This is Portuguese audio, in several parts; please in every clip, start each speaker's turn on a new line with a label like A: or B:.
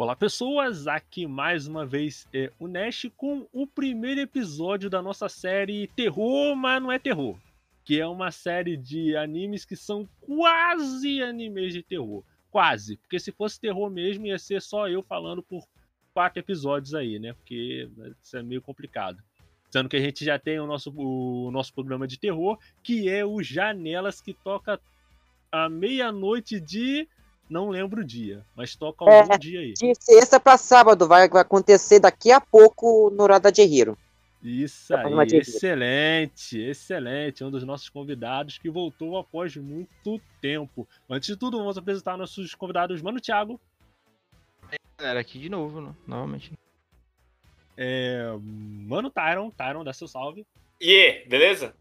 A: Olá pessoas, aqui mais uma vez é o Nash com o primeiro episódio da nossa série Terror, mas não é terror, que é uma série de animes que são quase animes de terror, quase, porque se fosse terror mesmo ia ser só eu falando por quatro episódios aí, né? Porque isso é meio complicado. Sendo que a gente já tem o nosso, o nosso programa de terror, que é o Janelas, que toca à meia-noite de não lembro o dia, mas toca algum é, dia aí.
B: De sexta para sábado, vai, vai acontecer daqui a pouco no Rada de Hiro.
A: Isso aí, excelente, excelente. Um dos nossos convidados que voltou após muito tempo. Antes de tudo, vamos apresentar nossos convidados. Mano, Thiago.
C: É, galera, aqui de novo, né? novamente.
A: É, Mano Tyron, Tyron, dá seu salve.
D: E yeah, beleza?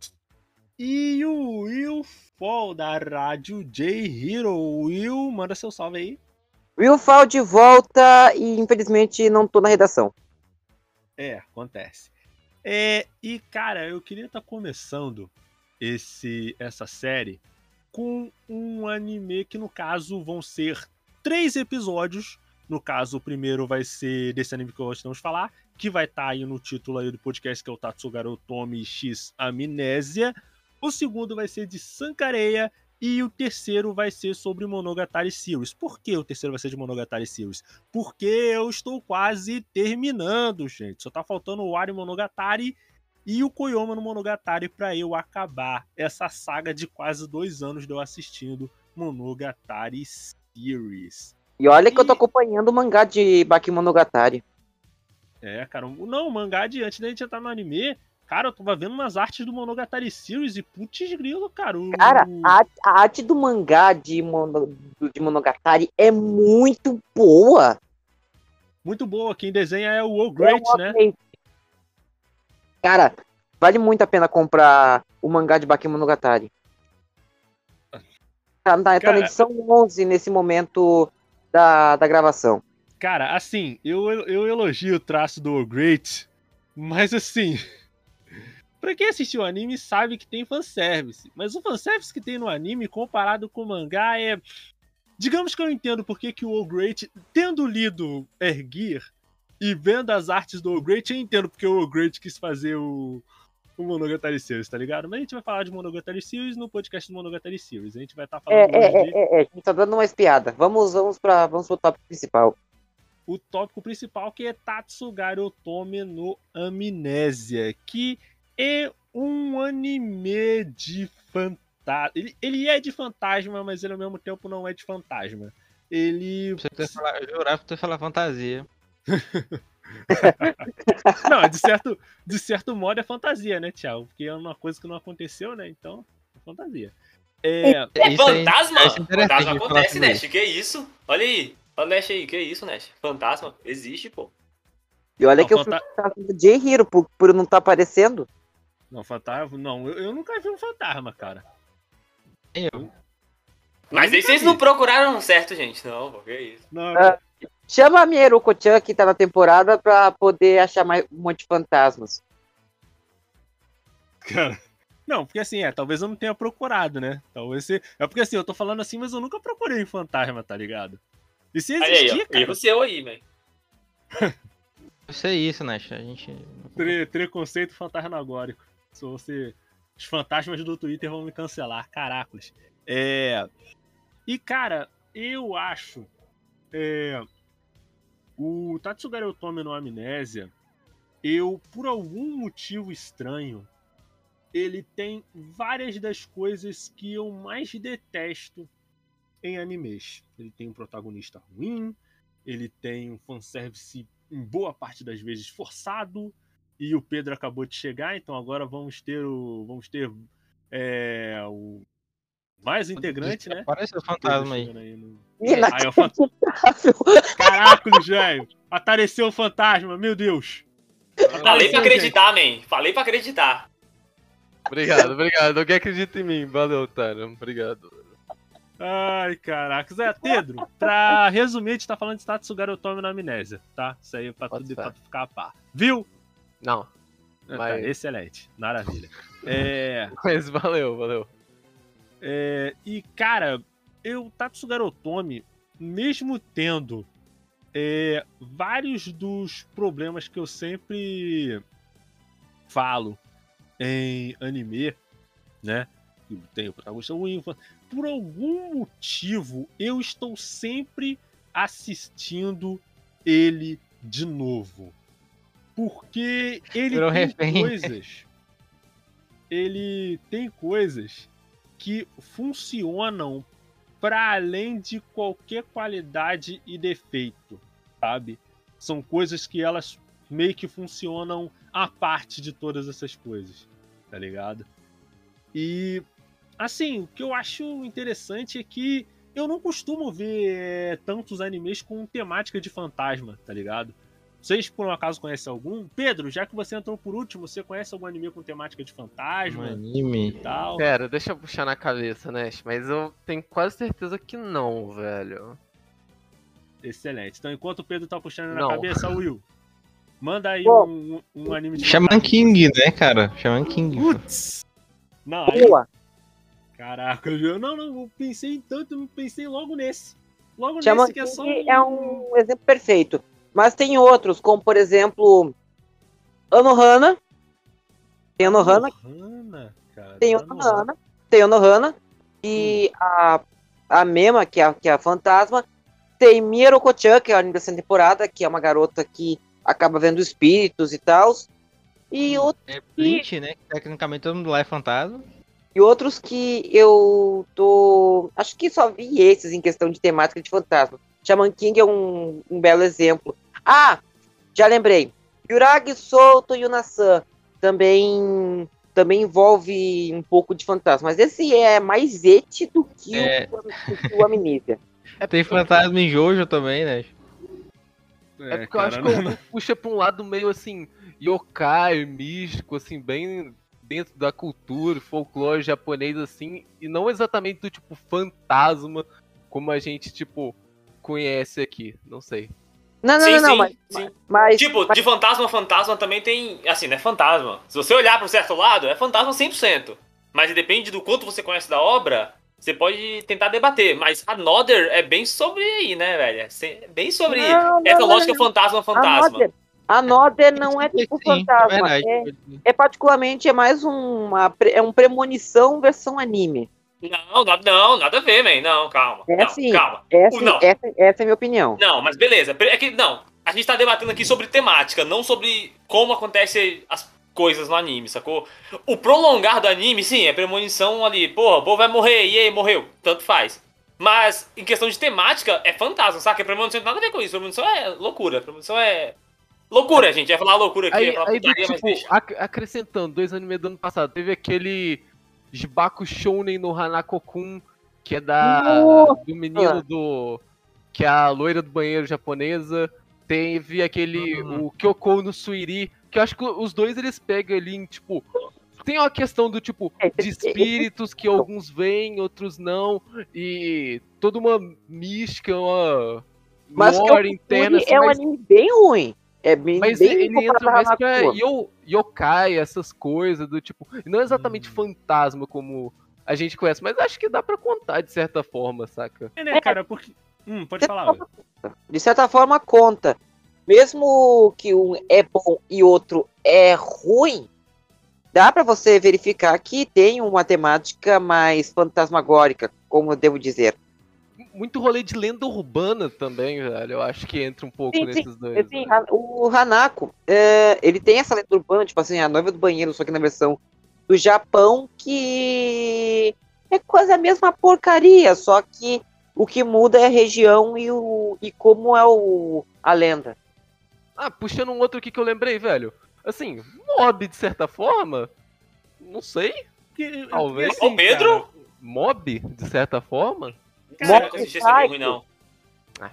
A: E o Will Fall da rádio J Hero. Will, manda seu salve aí.
B: Will Fall de volta e infelizmente não tô na redação.
A: É, acontece. É, e cara, eu queria estar tá começando esse essa série com um anime que no caso vão ser três episódios. No caso, o primeiro vai ser desse anime que nós vamos falar, que vai estar tá aí no título aí do podcast, que é o Tatsugaru Tomi X Amnésia. O segundo vai ser de Sankareia e o terceiro vai ser sobre Monogatari Series. Por que o terceiro vai ser de Monogatari Series? Porque eu estou quase terminando, gente. Só tá faltando o Ari Monogatari e o Koyoma no Monogatari para eu acabar essa saga de quase dois anos de eu assistindo Monogatari Series.
B: E olha e... que eu tô acompanhando o mangá de Baki Monogatari.
A: É, cara. Não, o mangá de antes da gente entrar no anime, Cara, eu tava vendo umas artes do Monogatari Series e putz grilo, cara. O...
B: Cara, a, a, arte do mangá de, Mono, de Monogatari é muito boa.
A: Muito boa. Quem desenha é o O Great, é né?
B: Cara, vale muito a pena comprar o mangá de Baki Monogatari. Tá, tá, tá na edição 11 nesse momento da, da gravação.
A: Cara, assim, eu, eu elogio o traço do O Great, mas assim, Pra quem assistiu o anime sabe que tem fanservice. Mas o fanservice que tem no anime, comparado com o mangá, é. Digamos que eu entendo porque que o All Great, tendo lido Erguir e vendo as artes do All Great, eu entendo porque o All Great quis fazer o, o Monogatari Series, tá ligado? Mas a gente vai falar de Monogatari Series no podcast do Monogatari Series. A gente vai estar tá falando.
B: É, é, de... é, é, a gente tá dando uma espiada. Vamos, vamos, pra, vamos pro tópico principal.
A: O tópico principal que é Tatsugari Otome no Amnésia, que é um anime de fantasma. Ele, ele é de fantasma, mas ele ao mesmo tempo não é de fantasma. Ele.
C: Você falar, eu jurava que você falar fantasia.
A: não, de certo, de certo modo é fantasia, né, Thiago? Porque é uma coisa que não aconteceu, né? Então, é fantasia.
D: É, é fantasma? É, fantasma acontece, Nash. Que isso? Olha aí. Olha o Nash aí, que isso, Nash? Fantasma? Existe, pô.
B: E olha não, que eu fui fantasma de Hiro por, por não estar tá aparecendo.
A: Não, fantasma. Não, eu, eu nunca vi um fantasma, cara.
C: Eu.
D: Mas aí vocês vi. não procuraram certo, gente. Não, porque é isso. Não,
B: uh, chama a minha Eruko-chan que tá na temporada pra poder achar mais um monte de fantasmas.
A: Cara. Não, porque assim, é, talvez eu não tenha procurado, né? Talvez você. É porque assim, eu tô falando assim, mas eu nunca procurei um fantasma, tá ligado? E se existir, aí,
D: cara. Erro seu aí, velho.
C: Isso é isso, né? A gente.
A: Tre preconceito fantasmagórico. Se você. Os fantasmas do Twitter vão me cancelar. Caracos. É. E, cara, eu acho. É... O Tatsugari Otome no Amnésia, eu, por algum motivo estranho, ele tem várias das coisas que eu mais detesto em animes. Ele tem um protagonista ruim, ele tem um fanservice em boa parte das vezes forçado, e o Pedro acabou de chegar, então agora vamos ter o. Vamos ter é, o mais integrante, né?
C: Parece o fantasma aí.
B: aí no... é o fantasma.
A: Caraca, velho. Apareceu o fantasma, meu Deus.
D: Falei pra acreditar, man. Falei pra acreditar.
C: Obrigado, obrigado. Alguém acredita em mim. Valeu, Otário. Obrigado.
A: Ai, caraca. Zé, Pedro, pra resumir, a gente tá falando de status Garotomi na amnésia, tá? Isso aí é pra, tudo, pra tu ficar a par. Viu?
C: Não.
A: Ah, tá, mas... Tá, excelente. Maravilha. É...
C: Mas valeu, valeu.
A: É... E, cara, eu, Tatsugarotomi, mesmo tendo é, vários dos problemas que eu sempre falo em anime, né? Tem o protagonista ruim, por algum motivo eu estou sempre assistindo ele de novo. Porque ele
E: Virou
A: tem
E: refém.
A: coisas. Ele tem coisas que funcionam para além de qualquer qualidade e defeito, sabe? São coisas que elas meio que funcionam à parte de todas essas coisas, tá ligado? E assim, o que eu acho interessante é que eu não costumo ver é, tantos animes com temática de fantasma, tá ligado? Vocês por um acaso conhecem algum? Pedro, já que você entrou por último, você conhece algum anime com temática de
E: Um
A: fantasma e
E: anime.
A: tal?
C: Pera, deixa eu puxar na cabeça, né? Mas eu tenho quase certeza que não, velho.
A: Excelente. Então, enquanto o Pedro tá puxando na
C: Não.
A: cabeça, Will, manda aí um, um anime de
E: Shaman
A: fantasma.
E: King, né, cara? Shaman King.
A: Putz! Não, aí,
B: Boa.
A: caraca, eu, não, não, eu pensei em tanto, eu pensei logo nesse. Logo
B: Shaman
A: nesse que é só.
B: King é um exemplo perfeito. Mas tem outros, como por exemplo, Anohana. Tem Anohana,
A: Anohana, cara.
B: tem Anohana, tem Anohana. E a, a Mema, que é, a- que é a fantasma. Tem Mieroko-chan, que é a anime dessa temporada, que é uma garota que acaba vendo espíritos e tal. E,
A: Hum.
B: outro,
E: É né? Que tecnicamente todo mundo lá é fantasma.
B: e outros que eu tô. Acho que só vi esses em questão de temática de fantasma. Shaman King é um, um belo exemplo. Ah, já lembrei. Yuragi Solto Yunasan também também envolve um pouco de fantasma, mas esse é mais ete do que
E: É.
B: o, do que o Amnesia.
E: Tem fantasma em Jojo também, né?
C: É, porque eu acho que eu puxa pra um lado meio assim, yokai, místico, assim, bem dentro da cultura, folclore japonês, assim, e não exatamente do tipo fantasma, como a gente, tipo, conhece aqui. Não sei.
B: Não, não,
D: Sim,
B: não, não,
D: sim,
B: mas,
D: sim.
B: mas,
D: Tipo,
B: mas-
D: de fantasma a fantasma também tem. Assim, não é fantasma. Se você olhar pro certo lado, é fantasma 100%. Mas depende do quanto você conhece da obra, você pode tentar debater. Mas Another é bem sobre aí, né, velho? É bem sobre
B: Não, não,
D: essa
B: não,
D: lógica
B: não.
D: fantasma fantasma.
B: Another, Another não é tipo
E: Sim,
B: fantasma,
E: verdade.
B: é, é particularmente é mais uma é um premonição versão anime.
D: Não, nada, não, nada a ver, man. Não, calma.
B: É
D: não,
B: assim.
D: calma.
B: Essa,
D: Não.
B: essa, essa é a minha opinião.
D: Não, mas beleza. É que, não, a gente tá debatendo aqui sobre temática, não sobre como acontecem as coisas no anime, sacou? O prolongar do anime, sim, é premonição ali. Porra, o povo vai morrer, e aí, morreu. Tanto faz. Mas, em questão de temática, é fantasma, saca? Premonição não tem nada a ver com isso. Premonição é loucura. Premonição é. Loucura, gente. Ia falar loucura aqui,
C: Aí,
D: ia falar
C: aí
D: putaria, mas
C: tipo,
D: deixa.
C: ac- acrescentando, dois animes do ano passado, teve aquele Jibaku Shounen no Hanako-kun, que é da
B: Nossa!
C: do menino do que é a loira do banheiro japonesa. Teve aquele o Kyoko no Suiri, que eu acho que os dois eles pegam ali em tipo tem uma questão do tipo
B: É,
C: de
B: é,
C: espíritos que alguns veem, outros não, e toda uma mística, uma
B: Mas
C: lore interna. assim,
B: é um
C: mas-
B: anime bem ruim. É bem,
C: mas
B: bem
C: ele entra
B: comparado
C: mais
B: a
C: pra yo, yokai, essas coisas do tipo. Não exatamente
A: Hum.
C: fantasma como a gente conhece, mas acho que dá pra contar de certa forma, saca?
A: É, né, cara, porque. Hum, pode falar. Will.
B: De certa forma, conta. Mesmo que um é bom e outro é ruim, dá pra você verificar que tem uma temática mais fantasmagórica, como eu devo dizer.
C: Muito rolê de lenda urbana também, velho. Eu acho que entra um pouco
B: Sim,
C: nesses dois.
B: Assim,
C: velho.
B: a- o Hanako, é, ele tem essa lenda urbana, tipo assim, a noiva do banheiro, só que na versão do Japão, que é quase a mesma porcaria, só que o que muda é a região e, o, e como é o, a lenda.
C: Ah, puxando um outro aqui que eu lembrei, velho. Assim, mob de certa forma? Não sei.
A: Que-
C: Talvez.
D: Ô, Pedro?
A: cara,
C: Mob, de certa forma?
A: Cara,
D: eu assisti ruim, não.
C: Ah.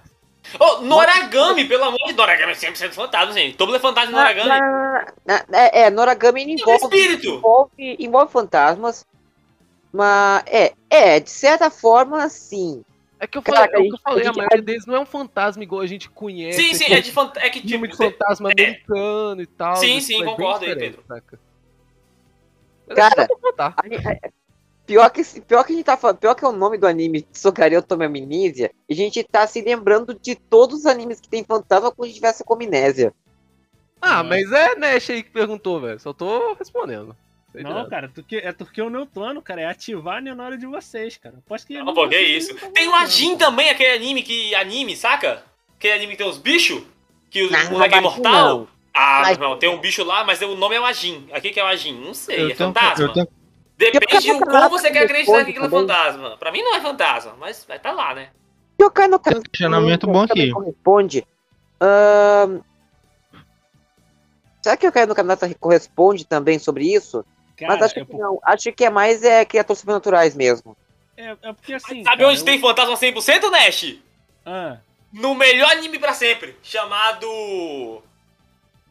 D: Ô, Noragami, pelo amor de Deus. Noragami é 100% fantasma, gente. Todo mundo é fantasma
B: Na-
D: Noragami.
B: na- na- é, é, Noragami
D: É um
B: envolve,
D: espírito.
B: envolve, envolve fantasmas, mas é, é, de certa forma, sim.
C: É que eu falei, é o que eu
B: a
C: falei, a
B: gente-
C: maioria deles não é um fantasma igual a gente conhece.
D: Sim, sim, é de fant... é que
C: filme
D: tipo.
C: de fantasma americano e tal.
D: Sim, sim,
C: é
D: concordo aí,
C: diferente, saca? Mas
B: Cara, Pior que, pior que a gente tá falando, pior que é o nome do anime Sogaria Otome Amnésia, e a gente tá se lembrando de todos os animes que tem fantasma se tivesse com amnésia.
C: Ah, mas é Nash aí que perguntou, velho. Só tô respondendo. Sei
A: Não,
C: direto.
A: cara, porque, é porque o meu plano, cara, é ativar a nenora de vocês, cara. Aposto que
D: Não, pô, que
A: vocês
D: isso.
A: tão
D: Tem o. Ajin também, aquele anime que. Anime, saca? Aquele anime que tem os bichos? Que o moleque é
B: mas
D: imortal?
B: não.
D: Ah,
B: Mas-
D: não, tem um bicho lá, mas o nome é o Ajin. Aqui que é o Ajin? Não sei,
E: Eu
D: é
E: tenho-
D: fantasma?
E: eu tenho-
D: Depende de
B: Eu
D: como você quer acreditar que aquilo é fantasma. Pra mim não é fantasma, mas vai estar lá, né?
B: Yokai no Kanata
E: Questionamento bom aqui.
B: corresponde. Será que o Yokai no Kanata corresponde também sobre isso?
A: Cara,
B: Mas acho
A: é,
B: que
A: por-
B: não. Acho que é mais é, criaturas sobrenaturais mesmo.
A: é, é porque assim.
D: Sabe
A: cara,
D: onde
A: eu-
D: tem fantasma 100%, Nash?
A: Ah,
D: No melhor anime pra sempre, chamado.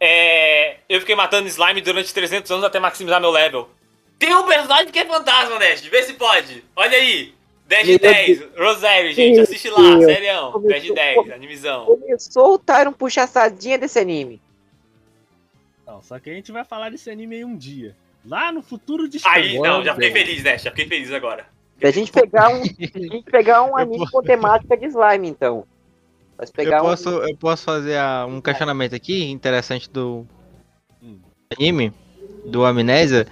D: É. Eu fiquei matando slime durante 300 anos até maximizar meu level. Tem um personagem que é fantasma, Nash, vê se pode. Olha aí. 10 de
B: Meu
D: 10, Rosário, gente, assiste lá, serião. 10 de 10, animizão.
B: Começou o Tyron puxar sardinha desse anime.
A: não, só que a gente vai falar desse anime aí um dia. Lá no futuro distante.
D: Aí, não, já fiquei feliz, Nash, já fiquei feliz agora.
B: Se a gente pegar um, a gente pegar um anime com temática de slime, então. Mas pegar
E: Eu
B: um-
E: posso, eu posso fazer a- um questionamento aqui interessante do
A: Hum.
E: anime, do Amnésia.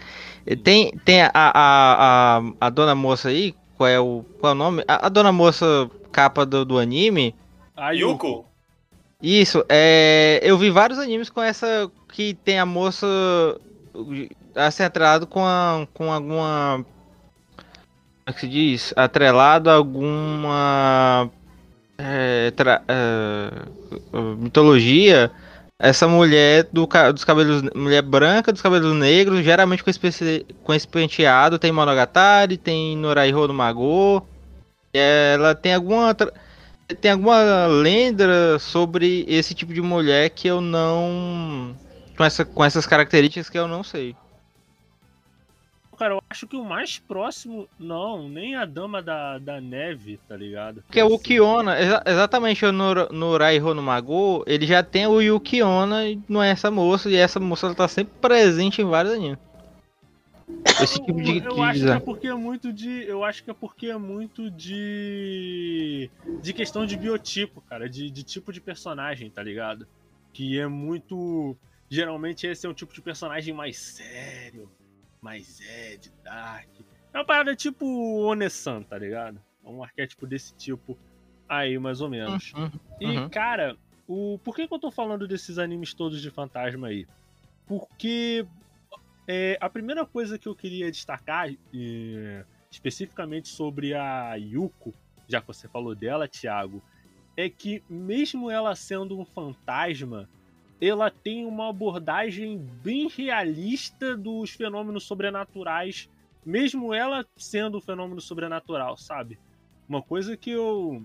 E: Tem, tem a, a, a, a dona moça aí, qual é o, qual é o nome? A, a dona moça capa do, do anime.
A: A
D: Yuko?
E: Isso, é, eu vi vários animes com essa que tem a moça assim, atrelado com, a, com alguma. Como é que se diz? Atrelado a alguma. é, tra- é, mitologia. Essa mulher do, dos cabelos. Mulher branca, dos cabelos negros, geralmente com esse, com esse penteado. Tem Monogatari, tem Noraiho no Magô. Ela tem alguma. tem alguma lenda sobre esse tipo de mulher que eu não. Com, essa, com essas características que eu não sei.
A: Cara, eu acho que o mais próximo. Não, nem a dama da, da neve, tá ligado?
E: Porque o Kiona, exa- exatamente o Nor- Noraiho no Magô, ele já tem o Yukiona e não é essa moça, e essa moça ela tá sempre presente em vários animes. Esse tipo de,
A: eu, eu acho que é porque é muito de. Eu acho que é porque é muito de. De questão de biotipo, cara. De, de tipo de personagem, tá ligado? Que é muito. Geralmente esse é um tipo de personagem mais sério, mais Ed, Dark. É uma parada tipo Onesan, tá ligado? É um arquétipo desse tipo aí, mais ou menos.
E: Uhum,
A: E,
E: uhum.
A: cara, o... por que, que eu tô falando desses animes todos de fantasma aí? Porque é, a primeira coisa que eu queria destacar, é, especificamente sobre a Yuko, já que você falou dela, Thiago, é que mesmo ela sendo um fantasma, ela tem uma abordagem bem realista dos fenômenos sobrenaturais, mesmo ela sendo um fenômeno sobrenatural, sabe? Uma coisa que eu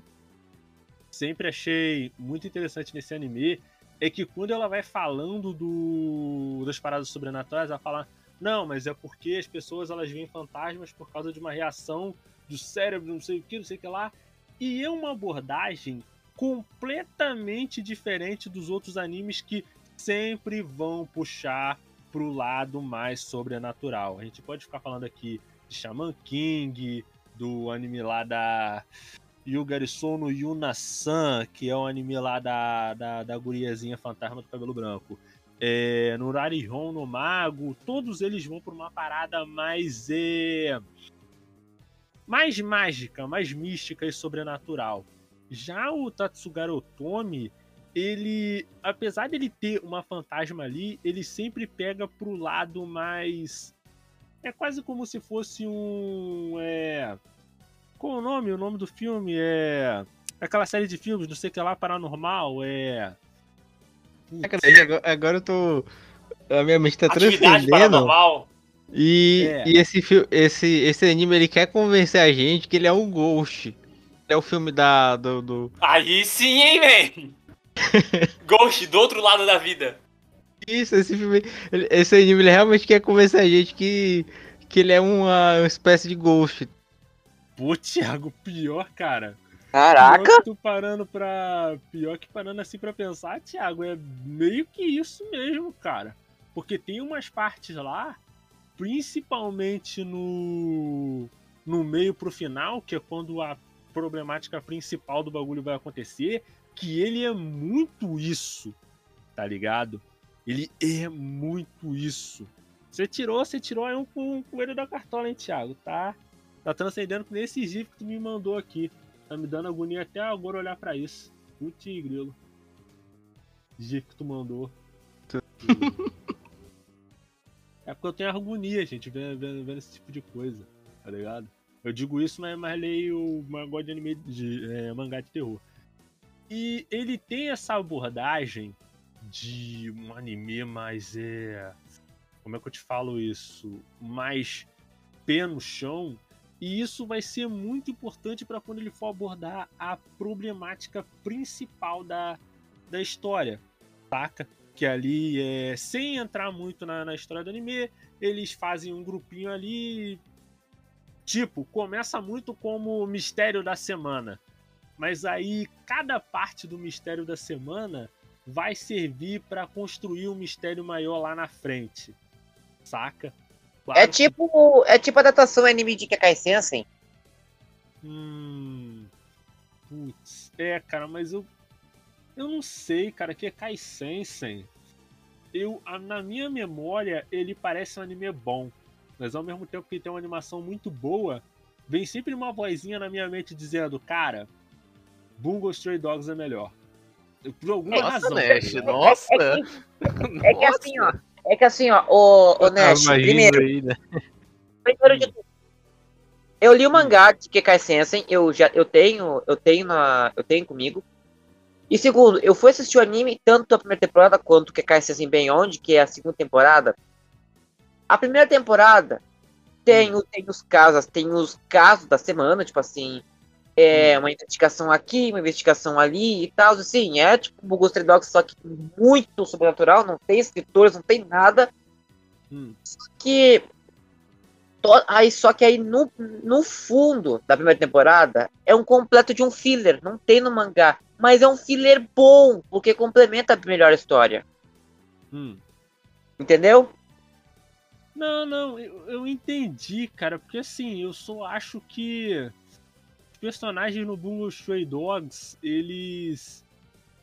A: sempre achei muito interessante nesse anime é que quando ela vai falando do, das paradas sobrenaturais, ela fala: Não, mas é porque as pessoas elas veem fantasmas por causa de uma reação do cérebro, não sei o que, não sei o que lá. E é uma abordagem completamente diferente dos outros animes que sempre vão puxar pro lado mais sobrenatural. A gente pode ficar falando aqui de Shaman King, do anime lá da Yugarisou no Yuna-san, que é o anime lá da, da, da guriazinha fantasma do cabelo branco. É, no Rarihon no Mago, todos eles vão por uma parada mais. É, mais mágica, mais mística e sobrenatural. Já o Tatsugara Otomi, ele, apesar dele ter uma fantasma ali, ele sempre pega pro lado mais. É quase como se fosse um. É, qual o nome? O nome do filme é. Aquela série de filmes, não sei o que lá, paranormal, é. Putz,
E: Agora, agora eu tô. A minha mente tá transcendendo.
D: paranormal.
E: E,
A: É.
E: e esse, esse, esse anime ele quer convencer a gente que ele é um Ghost. É o filme da. Do, do-
D: Aí sim, hein, véi? Ghost, do outro lado da vida.
E: Isso, esse filme. Esse anime ele realmente quer convencer a gente que, que ele é uma, uma espécie de Ghost.
A: Pô, Thiago, pior, cara.
B: Caraca!
A: Pior que tu parando pra. Pior que parando assim pra pensar, Thiago, é meio que isso mesmo, cara. Porque tem umas partes lá, principalmente no. no meio pro final, que é quando a problemática principal do bagulho vai acontecer, que ele é muito isso, tá ligado? Ele é muito isso. Você tirou, você tirou aí um coelho da cartola, hein, Thiago? Tá, tá transcendendo com esse gif que tu me mandou aqui. Tá me dando agonia até agora olhar para isso. Putz, grilo. GIF que tu mandou. é porque eu tenho agonia, gente, vendo, vendo, vendo, esse tipo de coisa, tá ligado? Eu digo isso, mas, mas leio mangá de anime de é, mangá de terror. E ele tem essa abordagem de um anime mais é. Como é que eu te falo isso? Mais pé no chão. E isso vai ser muito importante para quando ele for abordar a problemática principal da, da história, saca? Que ali, é, sem entrar muito na, na história do anime, eles fazem um grupinho ali. Tipo, começa muito como mistério da semana. Mas aí, cada parte do mistério da semana vai servir para construir um mistério maior lá na frente. Saca?
B: Claro é tipo. É tipo a adaptação anime de Kekai Sensen.
A: Hum. Putz. É, cara, mas eu. Eu não sei, cara, que é Kai Sensen. Eu, na minha memória, ele parece um anime bom. Mas ao mesmo tempo que tem uma animação muito boa, vem sempre uma vozinha na minha mente dizendo, cara, Bungo Stray Dogs é melhor. Por alguma
C: nossa,
A: razão.
C: Nash, tá nossa! É,
B: que, é que assim, ó. É que assim, ó, o, o Nash, primeiro. Aí, né? Primeiro de tudo. Eu li o mangá de Kekai Sensen, eu já eu tenho, eu tenho na, eu tenho comigo. E segundo, eu fui assistir o anime tanto a primeira temporada quanto Kekai Sensen Beyond, que é a segunda temporada. A primeira temporada tem, hum. tem os casos, tem os casos da semana, tipo assim, é hum. uma investigação aqui, uma investigação ali e tal, assim, é tipo o Ghost Dogs, só que muito sobrenatural, não tem escritores, não tem nada. Hum. Só que aí só que aí no, no fundo da primeira temporada é um completo de um filler, não tem no mangá, mas é um filler bom, porque complementa a melhor história. Hum. Entendeu?
A: Não, não, eu, eu entendi, cara, porque assim, eu só acho que os personagens no Bungo Stray Dogs, eles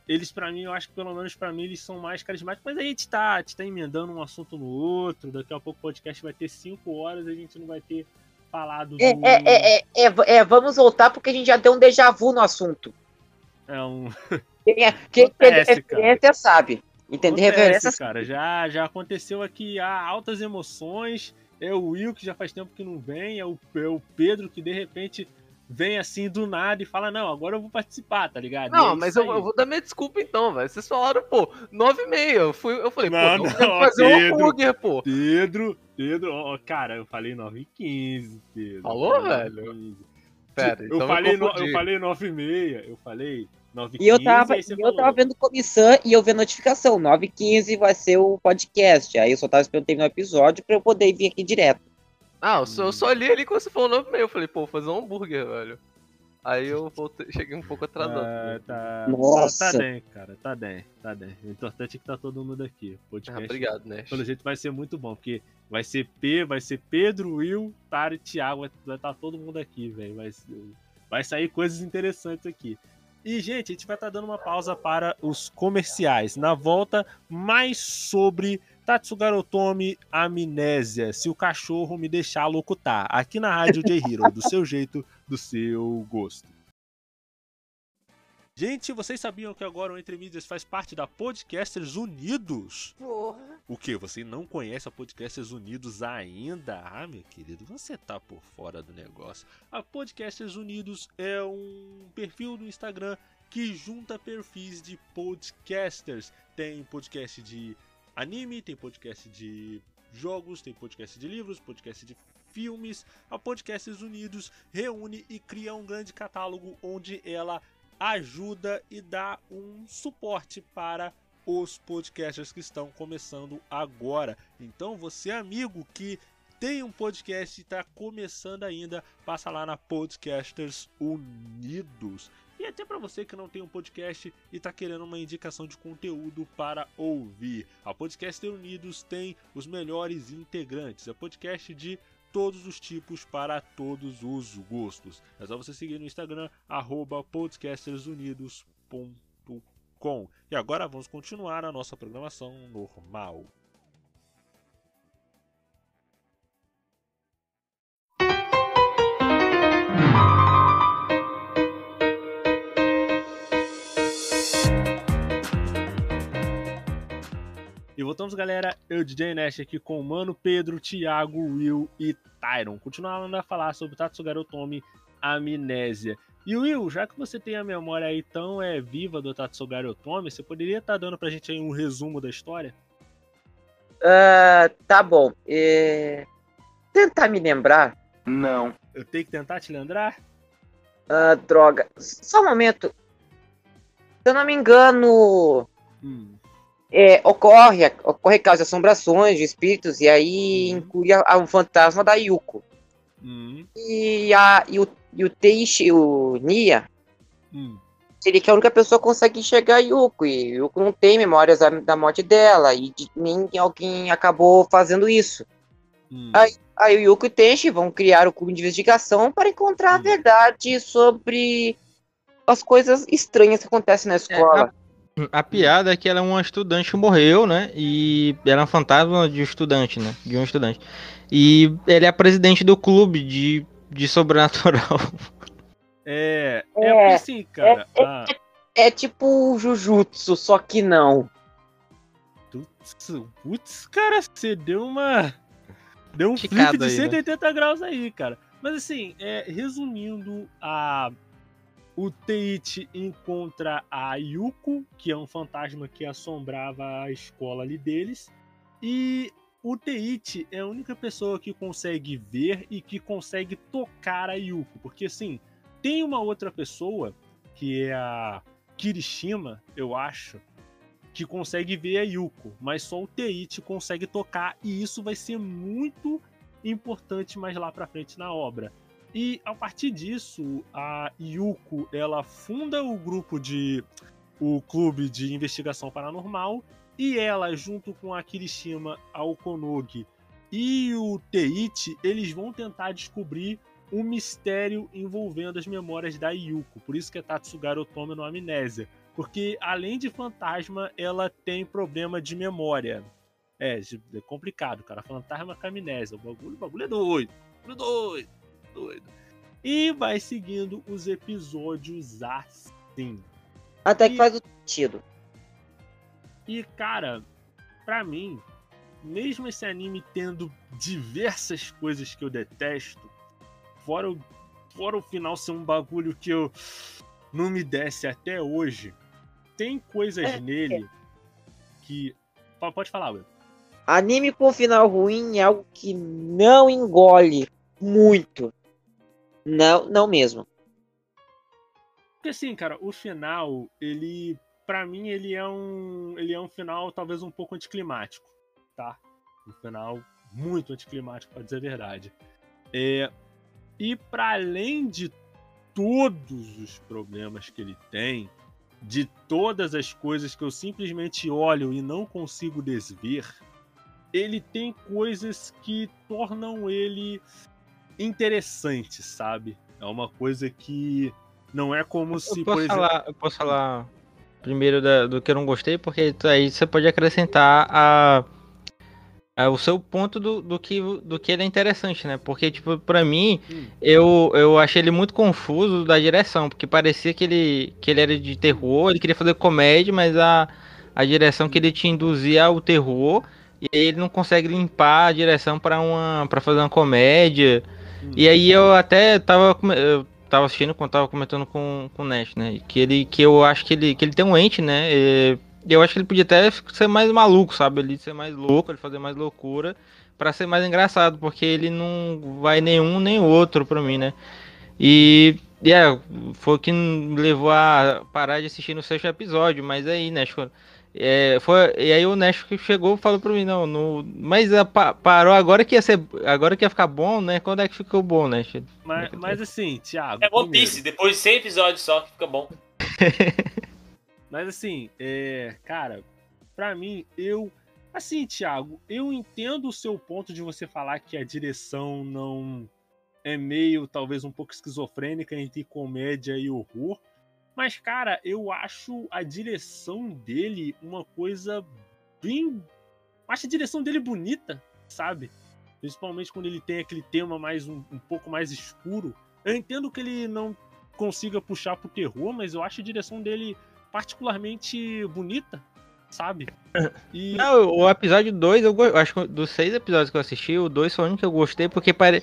A: eles para mim, eu acho que pelo menos para mim eles são mais carismáticos, mas a gente tá, a gente tá emendando um assunto no outro, daqui a pouco o podcast vai ter cinco horas, a gente não vai ter falado
B: é, do... é, é, é, é, vamos voltar porque a gente já deu um déjà vu no assunto.
A: É um...
B: Quem, é, quem tem referência sabe. Entender referência
A: cara, já, já aconteceu aqui, há altas emoções, é o Will que já faz tempo que não vem, é o, é o Pedro que de repente vem assim do nada e fala, não, agora eu vou participar, tá ligado?
C: Não, é mas eu, eu, vou dar minha desculpa então, velho. Vocês falaram, pô, 9 e meia. Eu, fui, eu falei,
A: não,
C: pô,
A: não, não fazer Pedro, um hambúrguer, pô. Pedro, Pedro, ó, cara, eu falei 9 e 15, Pedro.
C: Falou, velho?
A: Pera, eu então falei, no, eu falei 9 e meia, eu falei 9
B: e eu tava, eu tava vendo comissão e eu vi a notificação, 9 e 15 vai ser o podcast. Aí eu só tava esperando terminar o episódio pra eu poder vir aqui direto.
C: Ah, eu só, eu só li ali quando você falou 9 e meio. Eu falei, pô, vou fazer um hambúrguer, velho. Aí eu voltei, cheguei um pouco atrasado. Ah,
A: tá, Nossa. Tá bem, cara, tá bem, tá bem. O importante é que tá todo mundo aqui.
C: Podcast, ah, obrigado, né?
A: Pelo jeito vai ser muito bom, porque vai ser P, vai ser Pedro, Will, Taro e Thiago, vai estar tá todo mundo aqui, velho. Vai, vai sair coisas interessantes aqui. E, gente, a gente vai estar tá dando uma pausa para os comerciais. Na volta, mais sobre Tatsugaru Tomi Amnésia, se o cachorro me deixar locutar, aqui na Rádio J Hero, do seu jeito, do seu gosto. Gente, vocês sabiam que agora o Entre Mídias faz parte da Podcasters Unidos?
B: Porra.
A: O que? Você não conhece a Podcasters Unidos ainda? Ah, meu querido, você tá por fora do negócio. A Podcasters Unidos é um perfil no Instagram que junta perfis de podcasters. Tem podcast de anime, tem podcast de jogos, tem podcast de livros, podcast de filmes. A Podcasts Unidos reúne e cria um grande catálogo onde ela ajuda e dá um suporte para os podcasters que estão começando agora. Então, você amigo que tem um podcast e está começando ainda, passa lá na Podcasters Unidos. E até para você que não tem um podcast e está querendo uma indicação de conteúdo para ouvir. A Podcaster Unidos tem os melhores integrantes. É podcast de todos os tipos para todos os gostos. É só você seguir no Instagram, arroba podcastersunidos.com. E agora vamos continuar a nossa programação normal. E voltamos, galera. Eu, DJ Nash, aqui com o Mano, Pedro, Thiago, Will e Tyron. Continuando a falar sobre Tatsugaru Tomi Amnésia. E Will, já que você tem a memória aí tão é, viva do Tatsugaru Tomi, você poderia estar tá dando pra gente aí um resumo da história?
B: Uh, tá bom. É... Tentar me lembrar?
A: Não. Eu tenho que tentar te lembrar?
B: Uh, droga. Só um momento. Se eu não me engano. Hum é, ocorre, ocorre caso de assombrações de espíritos, e aí uhum. inclui a, a, o fantasma da Yuko. Uhum. E, a, e, o, e o Teishi, o Nia, uhum. ele que a única pessoa consegue enxergar a Yuko, e Yuko não tem memórias da, da morte dela, e de, nem alguém acabou fazendo isso. Hum. Aí, aí o Yuko e o Teishi vão criar o clube de investigação para encontrar a hum. verdade sobre as coisas estranhas que acontecem na é, escola.
E: É, a piada é que ela é uma estudante que morreu, né? E ela é um fantasma de estudante, né? De um estudante. E ele é a presidente do clube de, de sobrenatural.
A: É, é, é assim, cara.
B: É, ah. é, é, tipo Jujutsu, só que não.
A: Putz, cara, você deu uma. Deu um Chicado flip de 180 né? graus aí, cara. Mas assim, é, resumindo a o Teiichi encontra a Yuko, que é um fantasma que assombrava a escola ali deles. E o Teiichi é a única pessoa que consegue ver e que consegue tocar a Yuko. Porque assim, tem uma outra pessoa, que é a Kirishima, eu acho, que consegue ver a Yuko, mas só o Teiichi consegue tocar e isso vai ser muito importante mais lá para frente na obra. E a partir disso, a Yuko ela funda o grupo de o clube de investigação paranormal e ela junto com a Kirishima, a Okonogi e o Teichi, eles vão tentar descobrir um mistério envolvendo as memórias da Yuko. Por isso que é Tatsugara Otome no Amnésia. Porque além de fantasma, ela tem problema de memória. É, é complicado, cara. Fantasma com amnésia. O bagulho, o bagulho é doido. O bagulho é doido doido. E vai seguindo os episódios assim.
B: Até que e... faz o sentido.
A: E, cara, para mim, mesmo esse anime tendo diversas coisas que eu detesto, fora o, fora o final ser um bagulho que eu não me desce até hoje, tem coisas é, nele é. que. Pode falar, Will.
B: Anime com final ruim é algo que não engole muito. Não, não mesmo.
A: Porque assim, cara, o final, ele. para mim, ele é um. Ele é um final talvez um pouco anticlimático. Tá? Um final muito anticlimático, pra dizer a verdade. É, e para além de todos os problemas que ele tem, de todas as coisas que eu simplesmente olho e não consigo desver, ele tem coisas que tornam ele interessante, sabe? É uma coisa que não é como se.
E: Eu posso, exemplo... falar, eu posso falar primeiro da, do que eu não gostei, porque aí você pode acrescentar a, a, o seu ponto do, do, que, do que ele é interessante, né? Porque, tipo, pra mim, hum. eu, eu achei ele muito confuso da direção, porque parecia que ele, que ele era de terror, ele queria fazer comédia, mas a, a direção que ele te induzia ao terror, e ele não consegue limpar a direção para uma para fazer uma comédia. E aí eu até tava, eu tava assistindo quando tava comentando com, com o Nash, né? Que ele que eu acho que ele, que ele tem um ente, né? E eu acho que ele podia até ser mais maluco, sabe? Ele ser mais louco, ele fazer mais loucura para ser mais engraçado, porque ele não vai nenhum nem outro para mim, né? E, e é, foi o que me levou a parar de assistir no sexto episódio, mas aí, né, é, foi, e aí o Nash chegou e falou pra mim, não, no, mas a, parou agora que ia ser. Agora que ia ficar bom, né? Quando é que ficou bom, Nash?
A: Mas, mas assim, Thiago.
D: É One Piece, depois de 100 episódios só que fica bom.
A: mas assim, é, cara, pra mim, eu. Assim, Thiago, eu entendo o seu ponto de você falar que a direção não é meio, talvez, um pouco esquizofrênica entre comédia e horror. Mas, cara, eu acho a direção dele uma coisa bem. Acho a direção dele bonita, sabe? Principalmente quando ele tem aquele tema mais um, um pouco mais escuro. Eu entendo que ele não consiga puxar pro terror, mas eu acho a direção dele particularmente bonita, sabe?
E: E... Não, o episódio 2, eu, eu acho que dos seis episódios que eu assisti, o 2 foi o único que eu gostei, porque pare...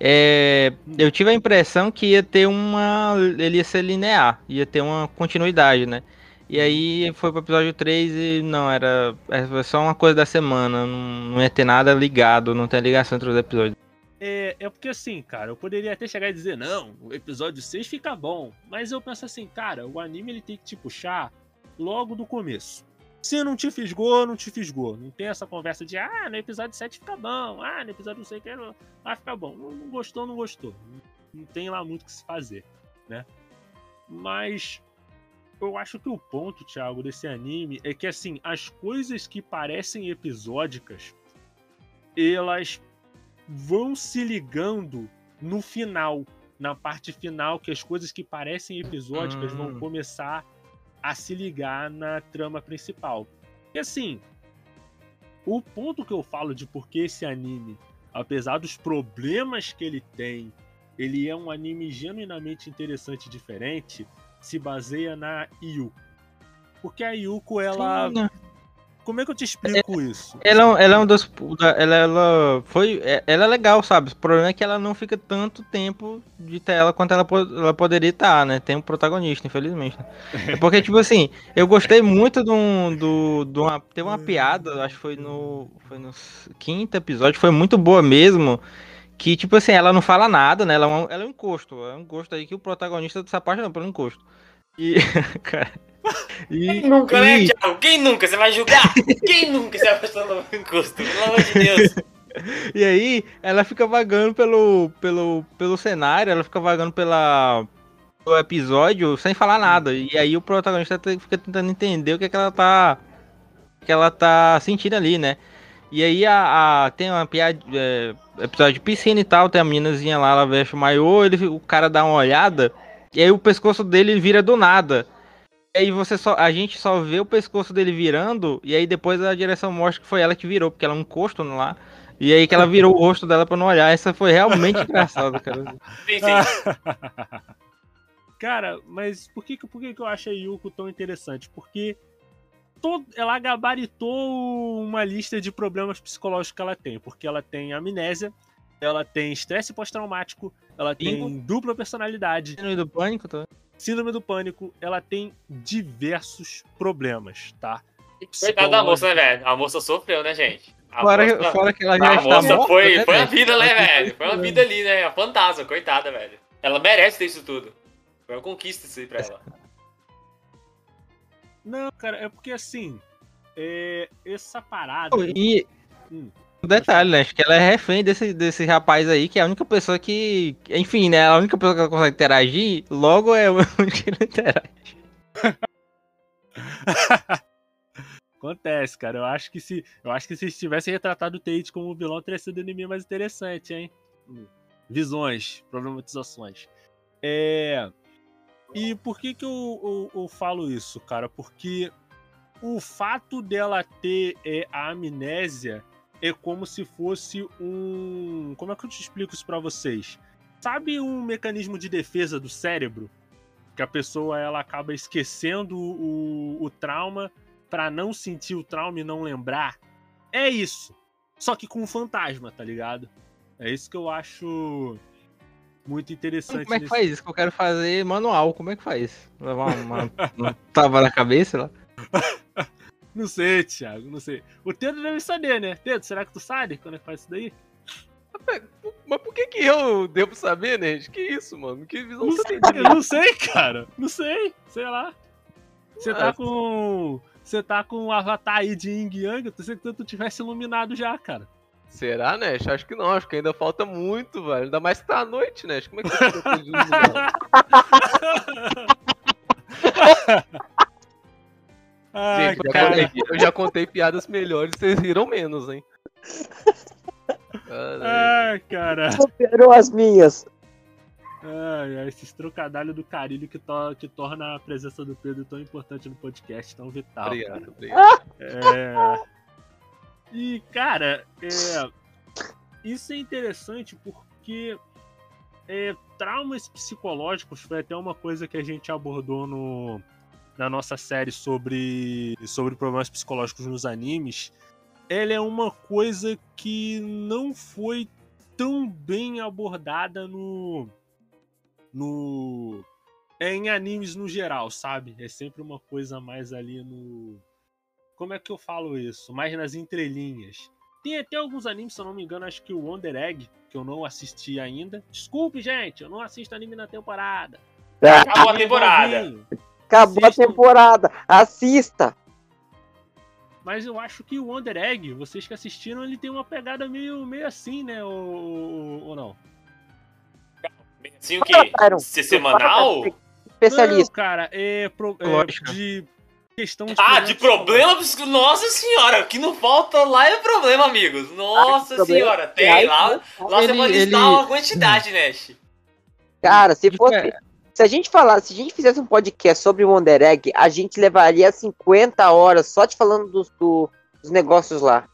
E: É, eu tive a impressão que ia ter uma. Ele ia ser linear, ia ter uma continuidade, né? E aí foi pro episódio 3 e não, era, era só uma coisa da semana, não, não ia ter nada ligado, não tem ligação entre os episódios.
A: É, é porque assim, cara, eu poderia até chegar e dizer, não, o episódio 6 fica bom. Mas eu penso assim, cara, o anime ele tem que te puxar logo do começo. Se não te fisgou, não te fisgou. Não tem essa conversa de, ah, no episódio 7 fica bom, ah, no episódio não sei o que, vai ah, ficar bom. Não, não, gostou, não gostou. Não, não tem lá muito o que se fazer, né? Mas eu acho que o ponto, Thiago, desse anime é que, assim, as coisas que parecem episódicas, elas vão se ligando no final, na parte final, que as coisas que parecem episódicas hum. vão começar a se ligar na trama principal. E assim, o ponto que eu falo de por que esse anime, apesar dos problemas que ele tem, ele é um anime genuinamente interessante e diferente, se baseia na Yuko. Porque a Yuko, ela. Sim, como é que eu te explico é, isso?
E: Ela, ela é um dos. Ela, ela foi. É, ela é legal, sabe? O problema é que ela não fica tanto tempo de tela quanto ela, ela poderia estar, né? Tem um protagonista, infelizmente. É porque, tipo assim, eu gostei muito de um. Do, do uma, tem uma piada, acho que foi no. Foi no quinto episódio, foi muito boa mesmo. Que, tipo assim, ela não fala nada, né? Ela é um, ela é um encosto. É um encosto aí que o protagonista se apaixona pelo encosto. E. cara.
D: E, Quem nunca, né, e... né, Thiago? Quem nunca? Você vai julgar? Quem nunca se apaixonou pelo encosto? Pelo amor de Deus.
E: E aí, ela fica vagando pelo, pelo, pelo cenário, ela fica vagando pela, pelo episódio sem falar nada. E aí o protagonista fica tentando entender o que, é que ela tá. que ela tá sentindo ali, né? E aí a, a tem uma piada. É, episódio de piscina e tal, tem a meninazinha lá, ela veste o maiô, ele, o cara dá uma olhada, e aí o pescoço dele vira do nada aí você só. A gente só vê o pescoço dele virando, e aí depois a direção mostra que foi ela que virou, porque ela é um encosto lá. E aí que ela virou o rosto dela pra não olhar. Essa foi realmente engraçada, cara. Sim, sim.
A: cara, mas por que, por que, que eu acho a Yuko tão interessante? Porque todo, ela gabaritou uma lista de problemas psicológicos que ela tem. Porque ela tem amnésia, ela tem estresse pós-traumático, ela tem dupla personalidade.
E: E do pânico também.
A: Síndrome do pânico, ela tem diversos problemas, tá?
D: Coitada da moça, né, velho? A moça sofreu, né, gente?
E: A fora, moça, fora que ela já
D: a está moça morta, foi, né, foi a vida, né, velho? Foi a vida ali, né? A fantasma, coitada, velho. Ela merece ter isso tudo. Foi uma conquista isso aí pra ela.
A: Não, cara, é porque assim. É, essa parada.
E: E, hum. Detalhe, né? Acho que ela é refém desse, desse rapaz aí, que é a única pessoa que. Enfim, né? A única pessoa que ela consegue interagir, logo é o que não interage.
A: Acontece, cara. Eu acho que se. Eu acho que se tivesse retratado o Tate como vilão, teria sido um inimigo mais interessante, hein? Visões, problematizações. É. E por que que eu, eu, eu falo isso, cara? Porque o fato dela ter é, a amnésia é como se fosse um. Como é que eu te explico isso para vocês? Sabe um mecanismo de defesa do cérebro? Que a pessoa ela acaba esquecendo o, o trauma para não sentir o trauma e não lembrar? É isso. Só que com um fantasma, tá ligado? É isso que eu acho muito interessante.
E: Como é que nesse... faz isso? Que eu quero fazer manual. Como é que faz? Levar uma, uma tava na cabeça lá?
A: Não sei, Thiago, não sei. O Pedro deve saber, né? Pedro, será que tu sabe quando é que faz isso daí?
C: Mas por que que eu devo saber, né? Que isso, mano? Que visão
A: não
C: você
A: sei, tem? Eu não sei, cara. Não sei. Sei lá. Você tá com... Você tá com um avatar aí de Ying Yang, eu pensei que tu tivesse iluminado já, cara.
C: Será, né? Acho que não, acho que ainda falta muito, velho. Ainda mais que tá à noite, né? Como é que você eu já contei piadas melhores, vocês riram menos, hein?
A: Ai, cara.
B: Superou as minhas.
A: Ai, esses trocadilhos do carilho que, to que torna a presença do Pedro tão importante no podcast, tão vital. Obrigado, cara. obrigado. É... E, cara, é... isso é interessante porque é, traumas psicológicos foi até uma coisa que a gente abordou no, na nossa série sobre, sobre problemas psicológicos nos animes. Ela é uma coisa que não foi tão bem abordada no, no é em animes no geral, sabe? É sempre uma coisa mais ali no como é que eu falo isso? Mais nas entrelinhas. Tem até alguns animes, se eu não me engano, acho que o Wonder Egg, que eu não assisti ainda. Desculpe, gente, eu não assisto anime na temporada.
D: Ah, Acabou a temporada.
B: Acabou a temporada. Assista.
A: Mas eu acho que o Wonder Egg, vocês que assistiram, ele tem uma pegada meio, meio assim, né? Ou, ou não?
D: Assim o quê? Ser semanal?
B: Especialista. Não,
A: cara, é, pro, é de questão de.
D: Ah, de problema? Nossa senhora, o que não falta lá é problema, amigos. Nossa ah, senhora, tem lá. Lá você pode listar uma quantidade, Nash.
B: Cara, se fosse. Se a gente falar, se a gente fizesse um podcast sobre o Wonder Egg, a gente levaria 50 horas só te falando dos, do, dos negócios lá.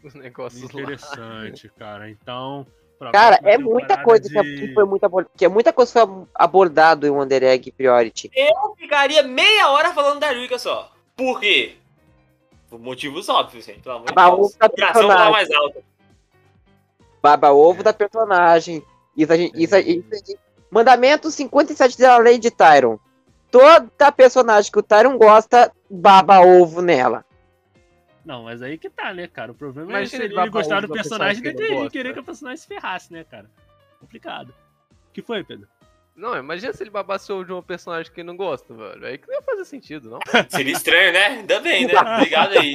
C: Os negócios
A: Interessante, lá. cara. Então,
B: Cara, é muita coisa de... que, foi muito abordado, que é muita coisa foi abordado em Wonder Egg Priority.
D: Eu ficaria meia hora falando da Rika só. Por quê? Por motivos óbvios, gente. Pelo amor
B: Baba de Deus. Da personagem. mais alta. Baba ovo é. da personagem. Isso a gente, isso, isso, Mandamento 57 da lei de Tyron. Toda personagem que o Tyron gosta, baba ovo nela.
A: Não, mas aí que tá, né, cara? O problema é mas é ele gostar do personagem e querer, querer que o personagem se ferrasse, né, cara? Complicado. O que foi, Pedro?
C: Não, imagina se ele babasse de uma personagem que não gosta, velho. Aí que não ia fazer sentido, não.
D: Seria estranho, né? Ainda bem, né? Obrigado aí.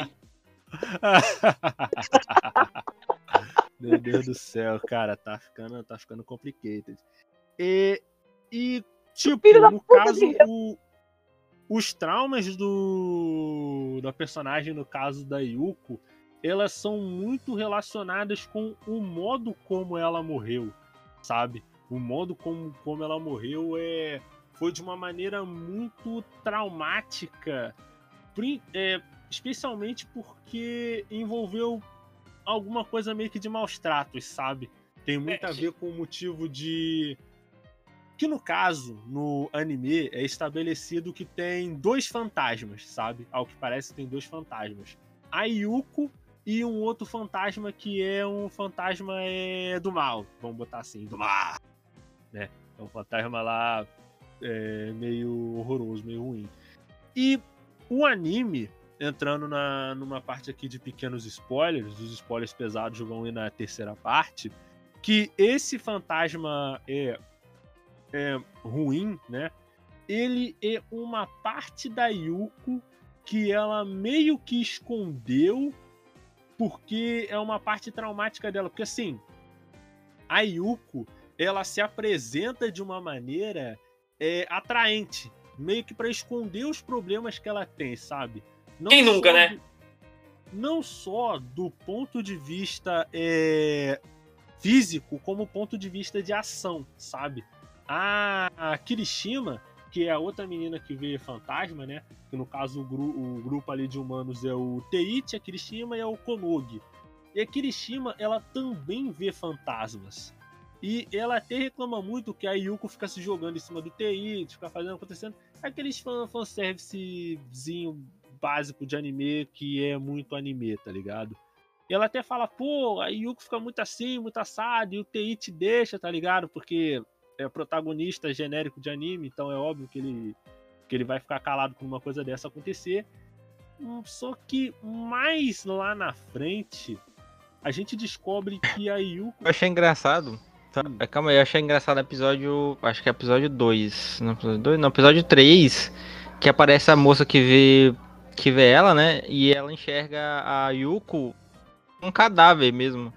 A: Meu Deus do céu, cara, tá ficando, tá ficando complicated. E, e tipo, no caso, o, os traumas do da personagem, no caso da Yuko, elas são muito relacionadas com o modo como ela morreu, sabe? O modo como, como ela morreu é foi de uma maneira muito traumática, é, especialmente porque envolveu alguma coisa meio que de maus tratos, sabe? Tem muito a ver com o motivo de que no caso, no anime, é estabelecido que tem dois fantasmas, sabe? Ao que parece, tem dois fantasmas. A Yuko e um outro fantasma que é um fantasma é, do mal. Vamos botar assim, do mal. Né? É um fantasma lá é, meio horroroso, meio ruim. E o anime, entrando na, numa parte aqui de pequenos spoilers, os spoilers pesados vão ir na terceira parte, que esse fantasma é é, ruim, né? Ele é uma parte da Yuko que ela meio que escondeu porque é uma parte traumática dela. Porque assim, a Yuko ela se apresenta de uma maneira é, atraente, meio que para esconder os problemas que ela tem, sabe?
D: Não Quem nunca, né?
A: Não só do ponto de vista é, físico, como ponto de vista de ação, sabe? A Kirishima, que é a outra menina que vê fantasma, né? Que no caso o, gru o grupo ali de humanos é o Teichi, a Kirishima e é o Konogi. E a Kirishima, ela também vê fantasmas. E ela até reclama muito que a Yuko fica se jogando em cima do Teichi, fica fazendo acontecendo. Aqueles fan fanservicezinho básico de anime que é muito anime, tá ligado? E ela até fala, pô, a Yuko fica muito assim, muito assado, e o Teichi deixa, tá ligado? Porque é protagonista genérico de anime, então é óbvio que ele, que ele vai ficar calado com uma coisa dessa acontecer. Hum, só que mais lá na frente, a gente descobre que a Yuko.
E: Eu achei engraçado. Tá, hum. Calma aí, eu achei engraçado o episódio. Acho que é episódio 2. Não, episódio 2, não, episódio 3. Que aparece a moça que vê. Que vê ela, né? E ela enxerga a Yuko um cadáver mesmo.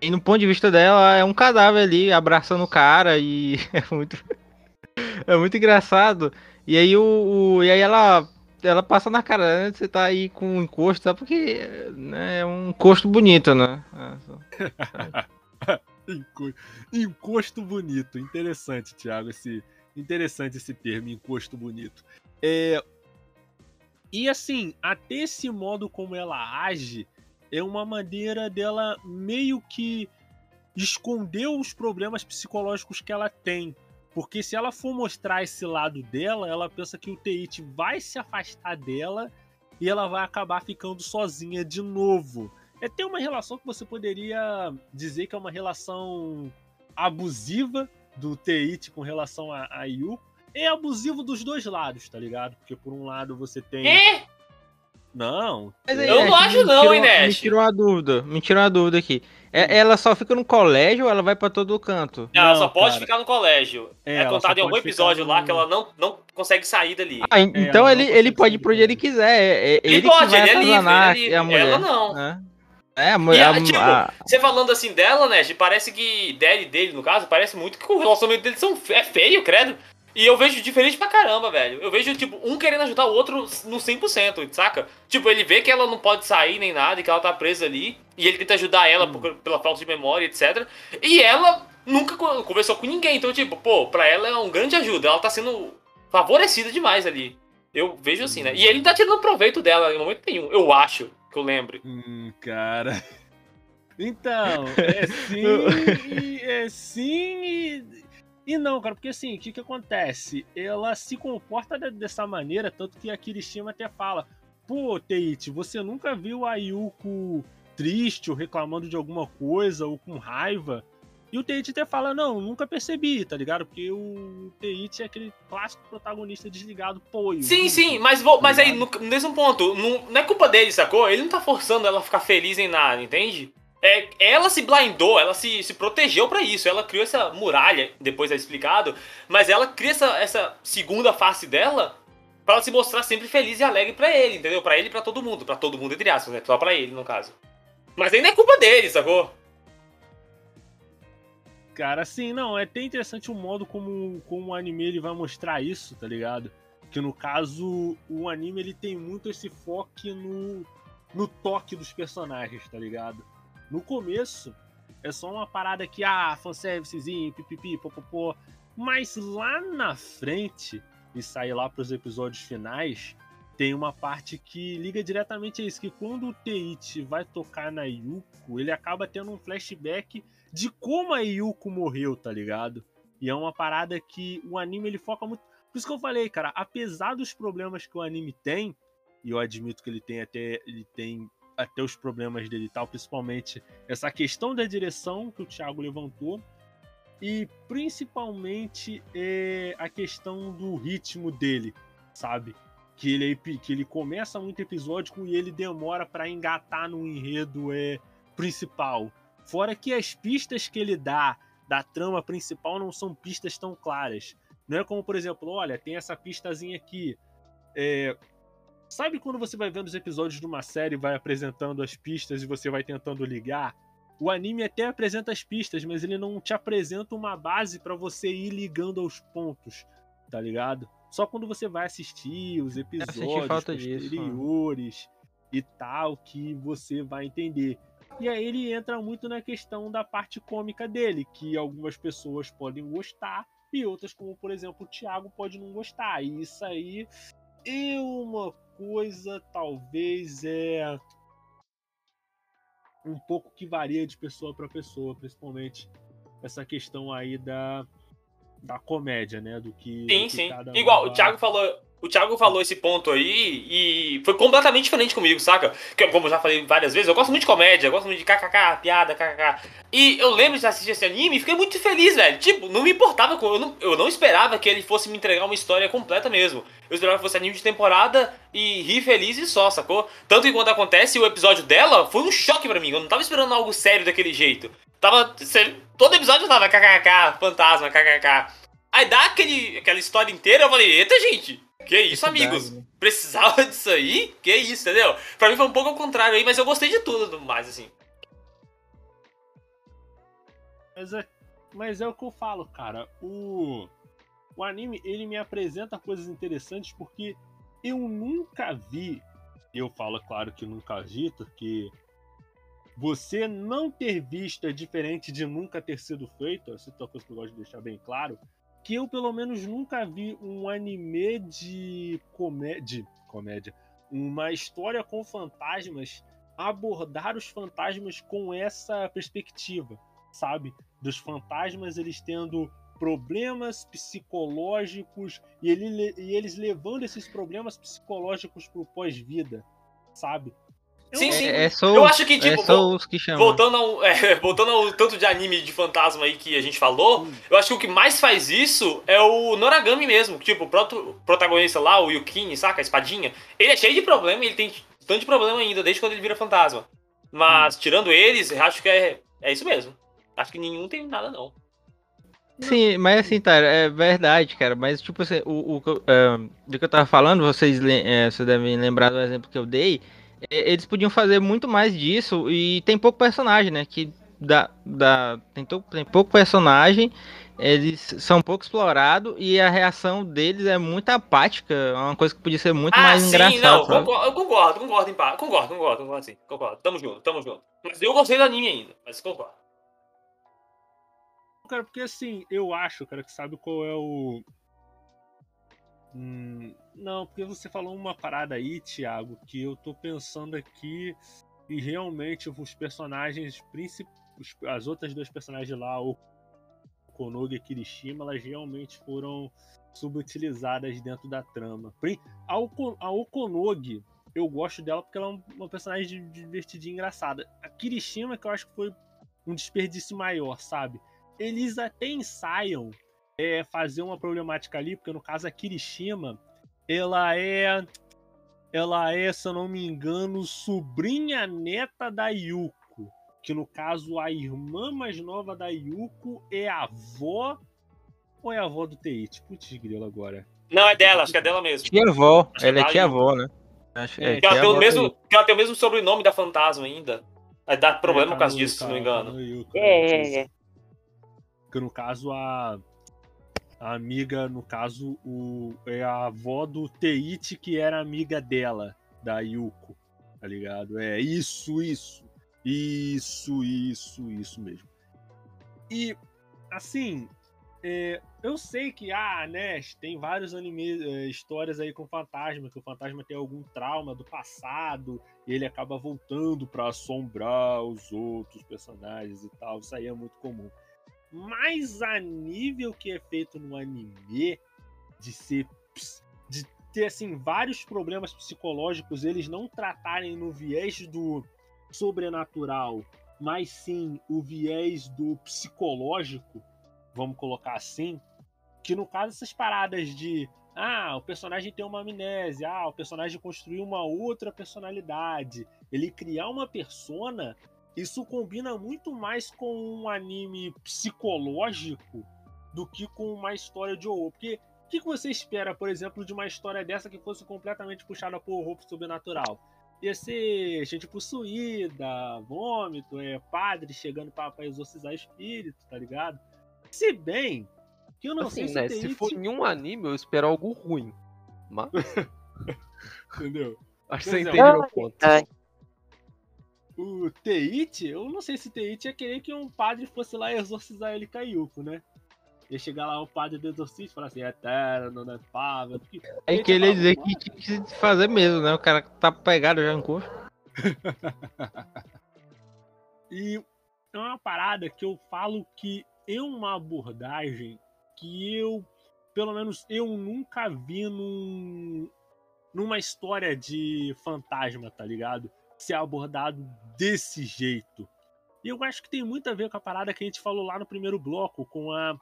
E: E no ponto de vista dela, é um cadáver ali abraçando o cara e é muito. é muito engraçado. E aí o, o, E aí ela ela passa na cara, né? Você tá aí com um encosto, tá? Porque né, é um encosto bonito, né?
A: É, encosto bonito. Interessante, Thiago, esse, interessante esse termo, encosto bonito. É, e assim, até esse modo como ela age é uma maneira dela meio que esconder os problemas psicológicos que ela tem. Porque se ela for mostrar esse lado dela, ela pensa que o Teit vai se afastar dela e ela vai acabar ficando sozinha de novo. É ter uma relação que você poderia dizer que é uma relação abusiva do Teit com relação a, a. É abusivo dos dois lados, tá ligado? Porque por um lado você tem.
D: É?
A: Não.
D: Aí, eu não acho não, hein,
E: Me tirou uma dúvida. Me tirou uma dúvida aqui. É, hum. ela só fica no colégio ou ela vai para todo canto?
D: Não, ela só pode cara. ficar no colégio. É, é contado em algum episódio no... lá que ela não, não consegue sair dali.
E: Ah, então é, ele, ele pode ir pra onde ele quiser. É, é ele, ele pode, ele é livre, ele é livre. A mulher,
D: ela não. Né? É, a mulher. A, tipo, a... você falando assim dela, né? Parece que dele dele, no caso, parece muito que o relacionamento deles são, é feio, credo. E eu vejo diferente pra caramba, velho. Eu vejo, tipo, um querendo ajudar o outro no 100%, saca? Tipo, ele vê que ela não pode sair nem nada e que ela tá presa ali. E ele tenta ajudar ela hum. por, pela falta de memória, etc. E ela nunca conversou com ninguém. Então, tipo, pô, pra ela é um grande ajuda. Ela tá sendo favorecida demais ali. Eu vejo assim, né? E ele tá tirando proveito dela em momento nenhum. Eu acho, que eu lembre.
A: Hum, cara. Então, é sim e é sim e e não, cara, porque assim, o que, que acontece? Ela se comporta dessa maneira, tanto que a Kirishima até fala: Pô, Teichi, você nunca viu a Yuko triste ou reclamando de alguma coisa ou com raiva? E o Teichi até fala: Não, nunca percebi, tá ligado? Porque o Teichi é aquele clássico protagonista desligado, pô.
D: Sim, sim, mas, vou, mas aí, no, no mesmo ponto, não, não é culpa dele, sacou? Ele não tá forçando ela a ficar feliz em nada, entende? É, ela se blindou, ela se, se protegeu para isso. Ela criou essa muralha, depois é explicado, mas ela cria essa, essa segunda face dela para ela se mostrar sempre feliz e alegre para ele, entendeu? Para ele e pra todo mundo. para todo mundo, entre aspas, né? Só pra ele, no caso. Mas não é culpa dele, sacou?
A: Cara, assim, não, é até interessante o modo como, como o anime ele vai mostrar isso, tá ligado? Que no caso, o anime ele tem muito esse foco no, no toque dos personagens, tá ligado? No começo, é só uma parada que, ah, fanservicezinho, pipipi, popopô. Mas lá na frente, e sair lá pros episódios finais, tem uma parte que liga diretamente a isso, que quando o Teichi vai tocar na Yuko, ele acaba tendo um flashback de como a Yuko morreu, tá ligado? E é uma parada que o anime ele foca muito. Por isso que eu falei, cara, apesar dos problemas que o anime tem, e eu admito que ele tem até ele tem até os problemas dele e tal, principalmente essa questão da direção que o Thiago levantou e principalmente é, a questão do ritmo dele, sabe? Que ele, que ele começa muito episódico e ele demora para engatar no enredo é, principal. Fora que as pistas que ele dá da trama principal não são pistas tão claras. Não é como, por exemplo, olha, tem essa pistazinha aqui. É, Sabe quando você vai vendo os episódios de uma série, vai apresentando as pistas e você vai tentando ligar? O anime até apresenta as pistas, mas ele não te apresenta uma base para você ir ligando aos pontos, tá ligado? Só quando você vai assistir os episódios posteriores disso, e tal que você vai entender. E aí ele entra muito na questão da parte cômica dele, que algumas pessoas podem gostar e outras, como por exemplo o Thiago, pode não gostar. E isso aí é uma coisa talvez é um pouco que varia de pessoa para pessoa, principalmente essa questão aí da, da comédia, né? Do que.
D: Sim,
A: do que
D: sim. Igual, o Thiago falou o Thiago falou esse ponto aí e foi completamente diferente comigo, saca? Que, como eu já falei várias vezes, eu gosto muito de comédia, eu gosto muito de kkk, piada, kkk. E eu lembro de assistir esse anime e fiquei muito feliz, velho. Tipo, não me importava, eu não, eu não esperava que ele fosse me entregar uma história completa mesmo. Eu esperava que fosse anime de temporada e rir feliz e só, sacou? Tanto que quando acontece o episódio dela, foi um choque para mim. Eu não tava esperando algo sério daquele jeito. Tava. Todo episódio tava kkk, fantasma, kkk. Aí dá aquele, aquela história inteira, eu falei, eita gente, que isso, amigos? Né? Precisava disso aí? Que isso, entendeu? Pra mim foi um pouco ao contrário aí, mas eu gostei de tudo mais, assim.
A: Mas é, mas é o que eu falo, cara. O, o anime, ele me apresenta coisas interessantes porque eu nunca vi, eu falo, claro que nunca vi, porque você não ter visto é diferente de nunca ter sido feito, essa é uma coisa que eu gosto de deixar bem claro, que eu pelo menos nunca vi um anime de comédia, comédia, uma história com fantasmas abordar os fantasmas com essa perspectiva, sabe? Dos fantasmas eles tendo problemas psicológicos e, ele, e eles levando esses problemas psicológicos pro pós-vida, sabe?
D: Sim, sim.
E: É, é só,
D: eu acho que, tipo,
E: é só os que chamam.
D: voltando ao, é, voltando ao tanto de anime de fantasma aí que a gente falou,
A: Hum.
D: eu acho que o que mais faz isso é o Noragami mesmo. Tipo, o proto- protagonista lá, o Yukini, saca? A espadinha. Ele é cheio de problema e ele tem tanto de problema ainda, desde quando ele vira fantasma. Mas, tirando eles, eu acho que é, é isso mesmo. Acho que nenhum tem nada, não.
E: Sim, mas assim, tá, é verdade, cara. Mas, tipo assim, o, o, que eu- é, do que eu tava falando, vocês, é, vocês devem lembrar do exemplo que eu dei. É, Eles podiam fazer muito mais disso e tem pouco personagem, né? Que dá, dá, tem, to- tem pouco personagem, eles são pouco explorados e a reação deles é muito apática. É uma coisa que podia ser muito
D: ah,
E: mais
D: sim,
E: engraçada.
D: não, concordo, eu concordo, concordo, em pá. Concordo, concordo, concordo, sim. Concordo. Tamo junto, tamo junto. Mas eu gostei do anime ainda, mas concordo.
A: Cara, porque assim, eu acho, cara, que sabe qual é o. Hum, não, porque você falou uma parada aí, Thiago, que eu tô pensando aqui e realmente os personagens principais. As outras duas personagens lá, o Konoge e Kirishima, elas realmente foram subutilizadas dentro da trama. A, Oko, a Okonogi, eu gosto dela porque ela é um- uma personagem di- divertidinha e engraçada. A Kirishima, que eu acho que foi um desperdício maior, sabe? eles até ensaiam é, fazer uma problemática ali, porque no caso a Kirishima, ela é. Ela é, se eu não me engano, sobrinha neta da Yuko. Que no caso a irmã mais nova da Yuko é a avó. Ou é a avó do Teichi? Putz, grilo agora.
D: Não, é dela, acho que é dela mesmo.
E: Tia-avó,
D: Acho
E: ela é
D: que
E: tia-avó, né? Acho,
A: É,
E: é,
D: Que ela, tem o
E: tia-avó
D: mesmo, que ela tem o mesmo sobrenome da fantasma ainda. Vai dar problema
A: É,
D: por causa disso, se não me engano.
A: Yuko,
B: É, é, é.
A: Que no caso a, a amiga, no caso, o, é a avó do Teichi que era amiga dela, da Yuko, tá ligado? É isso, isso. Isso, isso, isso mesmo. E, assim, é, eu sei que, ah, né, tem vários anime, é, histórias aí com fantasma, que o fantasma tem algum trauma do passado, ele acaba voltando pra assombrar os outros personagens e tal. Isso aí é muito comum. Mas a nível que é feito no anime, de ser. de ter assim, vários problemas psicológicos, eles não tratarem no viés do sobrenatural, mas sim o viés do psicológico, vamos colocar assim, que no caso essas paradas de ah, o personagem tem uma amnésia, ah, o personagem construiu uma outra personalidade, ele criar uma persona, isso combina muito mais com um anime psicológico do que com uma história de horror. Porque o que que você espera, por exemplo, de uma história dessa que fosse completamente puxada por horror sobrenatural? Ia ser gente possuída, vômito, é, padre chegando pra, pra exorcizar espírito, tá ligado? Se bem que eu não
C: assim,
A: sei
C: né?
A: se,
C: Se
A: tem
C: for em um anime, eu espero algo ruim. Mas
A: entendeu?
C: acho que você
A: é.
C: entende meu ponto.
A: O Teichi, eu não sei se Teichi ia querer que um padre fosse lá exorcizar ele Caiuco, né? Ia chegar lá o padre do exorcista e falar assim, eterno, não é pava. Porque...
E: É que ele ia dizer que tinha que fazer mesmo, né? O cara tá pegado já no corpo.
A: E é uma parada que eu falo que é uma abordagem que eu, pelo menos, eu nunca vi num, numa história de fantasma, tá ligado? Ser abordado desse jeito. E eu acho que tem muito a ver com a parada que a gente falou lá no primeiro bloco, com a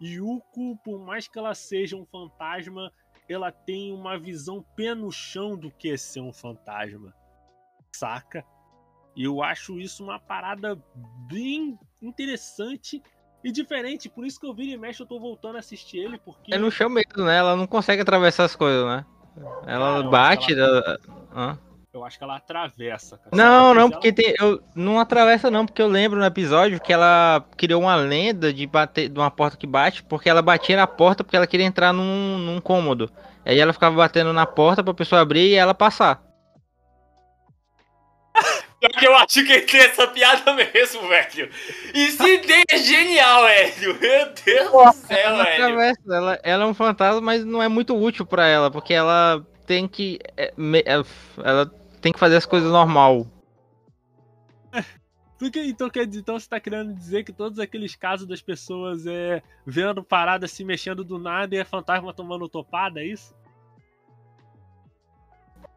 A: Yuko, por mais que ela seja um fantasma, ela tem uma visão pé no chão do que é ser um fantasma. Saca? E eu acho isso uma parada bem interessante e diferente. Por isso que eu viro e mexe, eu tô voltando a assistir ele, porque.
E: É no chão mesmo, né? Ela não consegue atravessar as coisas, né? Ela
A: eu
E: bate.
A: que
E: ela- Hã?
A: Eu acho que ela atravessa, cara.
E: Não, não,
A: ela-
E: porque tem, eu não atravessa não, porque eu lembro no episódio que ela criou uma lenda de bater de uma porta que bate, porque ela batia na porta porque ela queria entrar num, num cômodo. Aí ela ficava batendo na porta pra pessoa abrir e ela passar.
D: Porque eu acho que ele tem essa piada mesmo, velho. Ideia é genial, velho. Meu Deus do céu,
E: ela,
D: velho.
E: atravessa, ela, ela é um fantasma, mas não é muito útil pra ela, porque ela tem que. é, é, ela tem que fazer as coisas normal.
A: Então, quer dizer, então você tá querendo dizer que todos aqueles casos das pessoas é vendo parada se mexendo do nada e é fantasma tomando topada, é isso?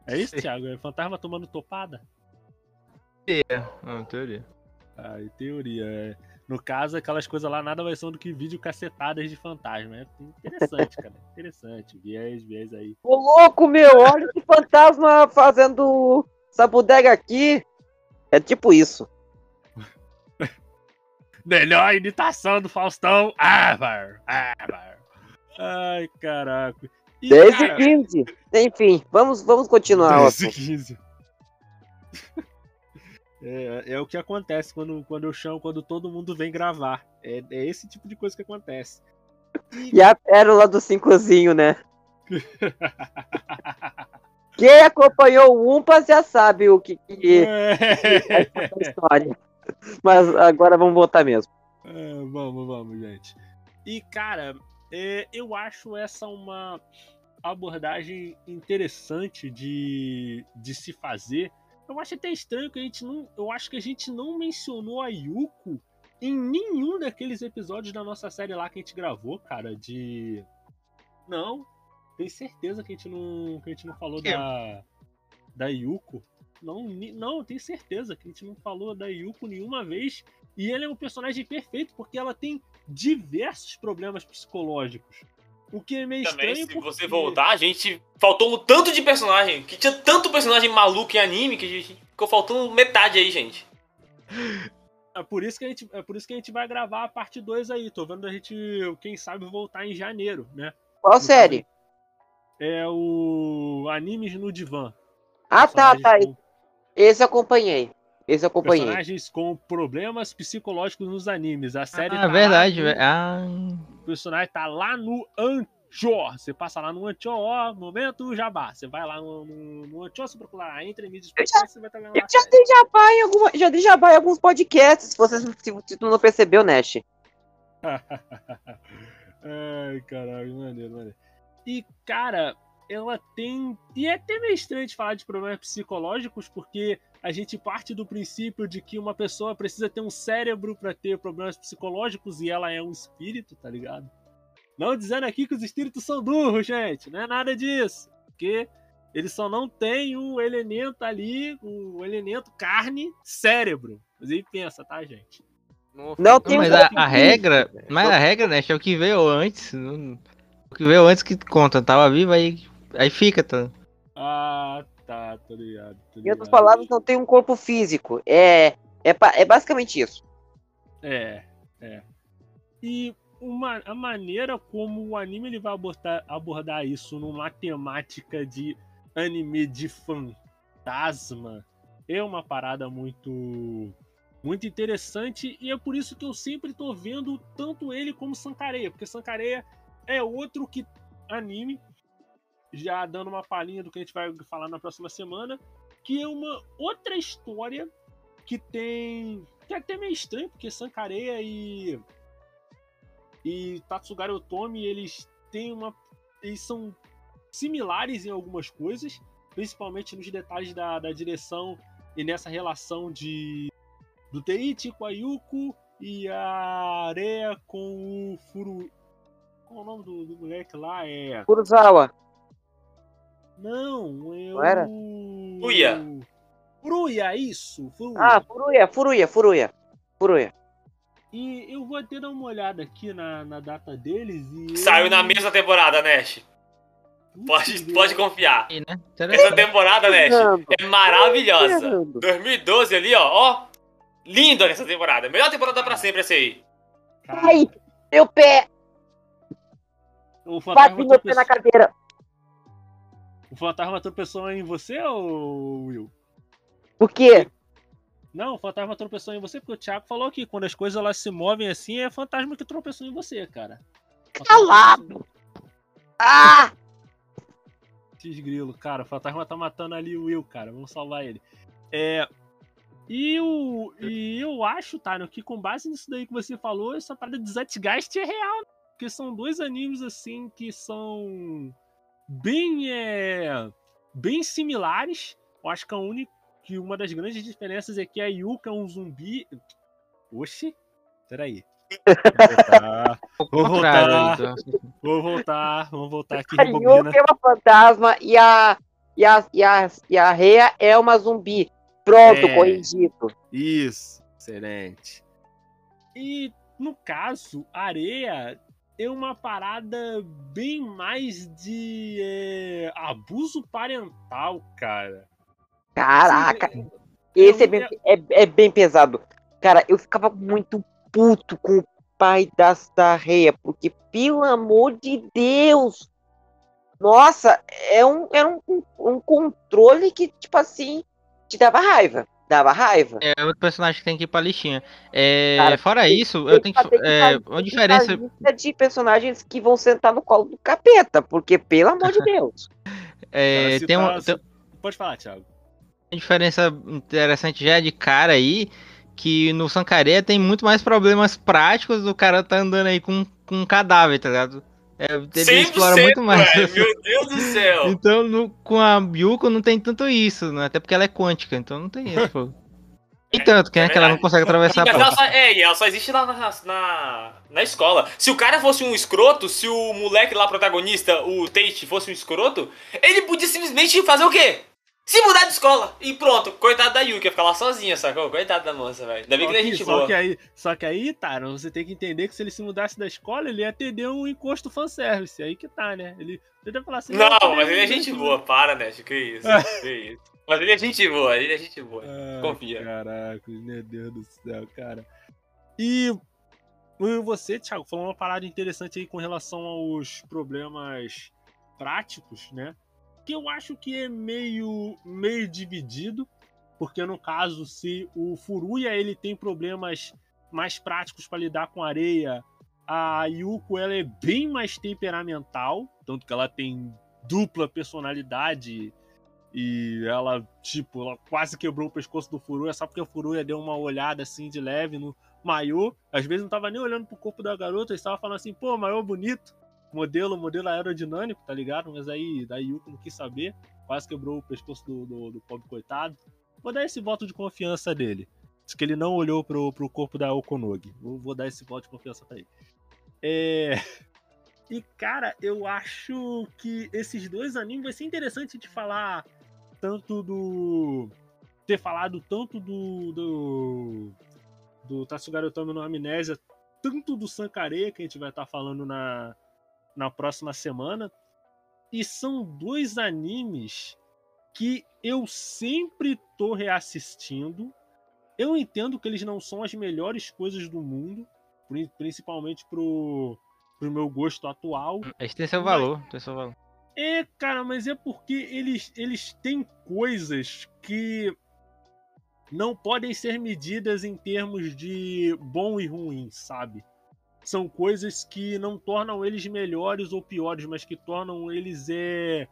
A: É isso. Thiago? É fantasma tomando topada?
E: Não, teoria.
A: Ah, em teoria. é. No caso, aquelas coisas lá nada mais são do que vídeo cacetadas de fantasma. É interessante, cara. Interessante. Viés, viés aí.
B: Ô louco, meu, olha que fantasma fazendo essa bodega aqui. É tipo isso.
A: Melhor imitação do Faustão. Avar, Avar. Ai, caraca. E,
B: 10 e
A: cara,
B: 15. Enfim, vamos, vamos continuar.
A: 10 e
B: Otto.
A: 15. É, é o que acontece quando, quando eu chamo, quando todo mundo vem gravar. É, é esse tipo de coisa que acontece.
B: E a pérola do cincozinho, né? Quem acompanhou o Umpas já sabe o que, que é essa história. Mas agora vamos voltar mesmo.
A: É, vamos, vamos, gente. E, cara, é, eu acho essa uma abordagem interessante de, de se fazer. Eu acho até estranho que a gente não. Eu acho que a gente não mencionou a Yuko em nenhum daqueles episódios da nossa série lá que a gente gravou, cara, de. Não. Tenho certeza que a gente não. Que a gente não falou
E: Que?
A: da. Da Yuko. Não, não, tenho certeza que a gente não falou da Yuko nenhuma vez. E ela é um personagem perfeito porque ela tem diversos problemas psicológicos. O que é meio
D: Também,
A: estranho
D: se
A: porque...
D: você voltar, a gente faltou um tanto de personagem. Que tinha tanto personagem maluco em anime que a gente ficou faltando metade aí, gente.
A: É por isso que a gente, é por isso que a gente vai gravar a parte 2 aí. Tô vendo a gente, quem sabe, voltar em janeiro, né?
B: Qual série?
A: É o Animes no Divã.
B: Ah, tá, tá.
A: Com-
B: Esse eu acompanhei. Esse eu acompanhei.
A: Personagens com problemas psicológicos nos animes. A série
E: Ah,
A: tá
E: verdade, velho.
A: no,
E: Ah,
A: O personagem tá lá no Anchor. Você passa lá no Anchor, ó, momento jabá. Você vai lá no, no, no Anchor, você procura lá, entre mídias
B: Eu já-
A: você vai estar vendo
B: Eu já
A: série.
B: dei jabá em alguma, já dei jabá em alguns podcasts, se você se, se tu não percebeu, Nash.
A: Ai, caralho, maneiro, maneiro. E, cara, ela tem. E é até meio estranho de falar de problemas psicológicos, porque a gente parte do princípio de que uma pessoa precisa ter um cérebro pra ter problemas psicológicos e ela é um espírito, tá ligado? Não dizendo aqui que os espíritos são burros, gente, não é nada disso. Porque eles só não têm o elemento ali, o elemento carne, cérebro. Inclusive pensa, tá, gente?
B: Não tem
E: mas
B: um
E: a, a regra. Mas a regra, né? É o que veio antes. não- O que veio antes que conta. Tava vivo, aí, aí fica, tá?
A: Ah, tá, tô ligado. Tô
B: Em
A: ligado.
B: outras palavras, não tem um corpo físico. É, é, é basicamente isso.
A: É, é. E uma, a maneira como o anime ele vai abordar, abordar isso numa temática de anime de fantasma é uma parada muito muito interessante e é por isso que eu sempre tô vendo tanto ele como Sankareya, porque Sankareya é outro que anime já dando uma palhinha do que a gente vai falar na próxima semana, que é uma outra história que tem. que é até meio estranho, porque Sankareya e. e Tatsugari Otomi, eles têm uma. eles são similares em algumas coisas, principalmente nos detalhes da, da direção e nessa relação de. do Teichi com a Yuko e a Areia com o Furu. Qual é o nome do, do moleque lá? É.
B: Kurosawa.
A: Não, é
B: Não era?
A: o.
D: Furuya.
A: Furuya, isso. Furuya.
B: Ah, Furuya, Furuya, Furuya. Furuya.
A: E eu vou até dar uma olhada aqui na, na data deles e.
D: Saiu na
A: eu-
D: mesma temporada, Nash. Pode, pode confiar.
E: E, né?
D: Essa temporada, Nash, é maravilhosa.
B: Fernando.
D: 2012 ali, ó, ó. Lindo essa temporada. Melhor temporada pra sempre essa aí.
B: Ai, meu pé! Bati meu pé na cadeira.
A: O fantasma tropeçou em você, ou Will?
B: Por quê?
A: Não, o fantasma tropeçou em você, porque o Thiago falou que quando as coisas elas se movem assim, é fantasma que tropeçou em você, cara.
B: Calado! Ah!
A: Desgrilo, cara, o fantasma tá matando ali o Will, cara. Vamos salvar ele. É. E, o, e eu acho, tá, que com base nisso daí que você falou, essa parada de Zeitgeist é real. Né? Porque são dois animes, assim, que são bem, é, bem similares. Eu acho que a única que uma das grandes diferenças é que a Yuka é um zumbi. Oxi, peraí. Vou voltar. Vou voltar. Vou voltar aqui.
B: A Yuka é uma fantasma e a, e a, e a, e a Rhea é uma zumbi. Pronto, é, corrigido.
A: Isso, excelente. E no caso, areia é uma parada bem mais de é, abuso parental, cara.
B: Caraca, Sim, esse é bem, é, é bem pesado. Cara, eu ficava muito puto com o pai da Reia, porque, pelo amor de Deus, nossa, é um, era um, um controle que, tipo assim, te dava raiva. Dava raiva.
E: É outro personagem que tem que ir pra listinha. É, Cara, fora tem, isso, tem eu tenho que. É, uma diferença.
B: de personagens que vão sentar no colo do capeta, porque, pelo amor de Deus.
E: é, Cara, tem, tá, um, tem...
A: Pode falar, Thiago.
E: A diferença interessante já é de cara aí, que no Sancareia tem muito mais problemas práticos do cara tá andando aí com, com um cadáver, tá ligado?
D: É, ele explora muito mais. Ué, meu Deus do céu!
E: então, no, com a Yuko não tem tanto isso, né? Até porque ela é quântica, então não tem isso, pô. E tanto, quem é, é que ela não consegue atravessar
D: a ela só, É, e ela só existe lá na, na, na escola. Se o cara fosse um escroto, se o moleque lá protagonista, o Tate, fosse um escroto, ele podia simplesmente fazer o quê? Se mudar de escola. E pronto, coitado da Yuki, ia ficar lá sozinha, sacou? Coitado da moça, velho. Ainda bem que, que ele é gente
A: só
D: boa.
A: Que aí, só que aí, Taro, você tem que entender que se ele se mudasse da escola, ele ia atender um encosto fanservice. Aí que tá, né? Ele tenta falar assim.
D: Não, não mas ele é gente boa, para, né? Que isso, que isso. Mas ele é gente boa, ele é gente boa. Ah, confia.
A: Caraca, meu Deus do céu, cara. E você, Thiago, falou uma parada interessante aí com relação aos problemas práticos, né? Que eu acho que é meio, meio dividido, porque no caso, se o Furuya ele tem problemas mais práticos para lidar com areia, a Yuko ela é bem mais temperamental, tanto que ela tem dupla personalidade e ela, tipo, ela quase quebrou o pescoço do Furuya só porque o Furuya deu uma olhada assim de leve no maiô. Às vezes não tava nem olhando pro corpo da garota, estava falando assim, pô, maiô bonito modelo, modelo aerodinâmico, tá ligado? Mas aí, daí Yuko não quis saber, quase quebrou o pescoço do, do, do, pobre coitado. Vou dar esse voto de confiança dele. Diz que ele não olhou pro, pro corpo da Okonogi. Vou, vou dar esse voto de confiança pra ele. É... E, cara, eu acho que esses dois animes vai ser interessante de falar tanto do. ter falado tanto do. do. do Tatsugaru no Amnésia, tanto do Sankare, que a gente vai estar tá falando na, na próxima semana. E são dois animes que eu sempre tô reassistindo. Eu entendo que eles não são as melhores coisas do mundo, principalmente pro, pro meu gosto atual.
E: Eles têm seu valor, tem seu valor.
A: É, cara, mas é porque eles, eles têm coisas que não podem ser medidas em termos de bom e ruim, sabe? São coisas que não tornam eles melhores ou piores, mas que tornam eles é,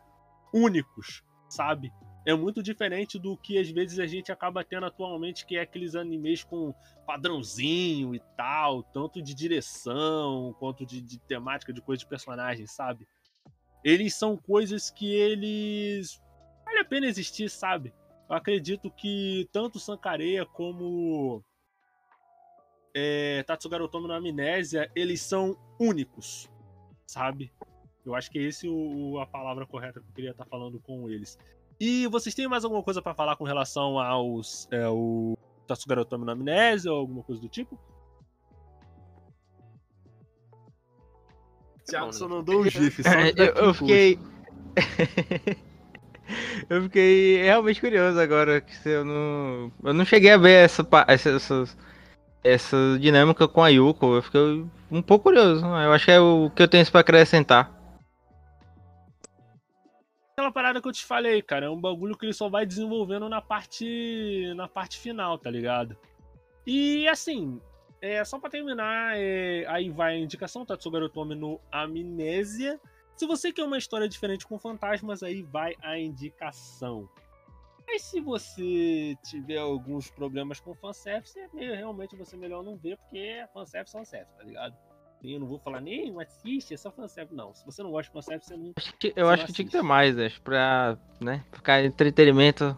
A: únicos, sabe? É muito diferente do que às vezes a gente acaba tendo atualmente, que é aqueles animes com padrãozinho e tal, tanto de direção quanto de, de temática, de coisa de personagem, sabe? Eles são coisas que eles. Vale a pena existir, sabe? Eu acredito que tanto Sankareia como é, Tatsugaru Tomo na Amnésia, eles são únicos, sabe? Eu acho que é esse o, a palavra correta que eu queria estar falando com eles. E vocês têm mais alguma coisa para falar com relação aos é, o Tatsugaru Tomo na Amnésia ou alguma coisa do tipo? Thiago só não deu um gif. Só
E: eu, eu fiquei... eu fiquei realmente curioso agora. Que eu não, eu não cheguei a ver essa, essas essa dinâmica com a Yuko, eu fiquei um pouco curioso. Eu acho que é o que eu tenho para acrescentar.
A: Aquela parada que eu te falei, cara, é um bagulho que ele só vai desenvolvendo na parte na parte final, tá ligado? E assim, é só para terminar, é, aí vai a indicação Tatsugaru Tome no Amnésia Se você quer uma história diferente com fantasmas, aí vai a indicação. Mas se você tiver alguns problemas com fanservice, é meio, realmente você melhor não ver, porque é fanservice, é fanservice, tá ligado? Eu não vou falar nem assiste, é só fanservice. Não, se você não gosta de fanservice, você não.
E: Acho que, eu acho que tinha que ter mais, acho, pra né, ficar entretenimento.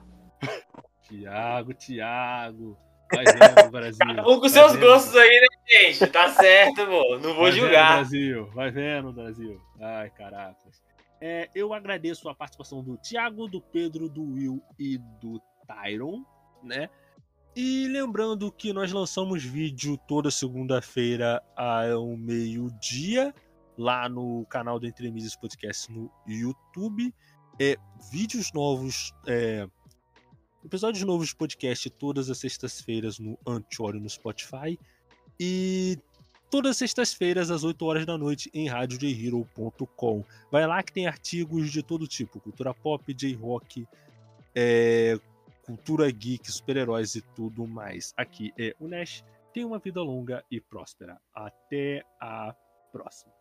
A: Tiago, Tiago. Vai vendo, Brasil.
D: Cada um com seus vendo. gostos aí, né, gente? Tá certo, pô. Não vou vai julgar.
A: Vendo, Brasil. Vai vendo, Brasil. Ai, caracas. É, eu agradeço a participação do Tiago, do Pedro, do Will e do Tyron, né? E lembrando que nós lançamos vídeo toda segunda-feira ao meio-dia lá no canal do Entre Mises Podcast no YouTube. É, vídeos novos, é, episódios novos de podcast todas as sextas-feiras no Anchor no Spotify. E todas as sextas-feiras, às 8 horas da noite, em radiojhero.com. Vai lá que tem artigos de todo tipo: cultura pop, J-rock, é, cultura geek, super-heróis e tudo mais. Aqui é o Nash. Tenha uma vida longa e próspera. Até a próxima.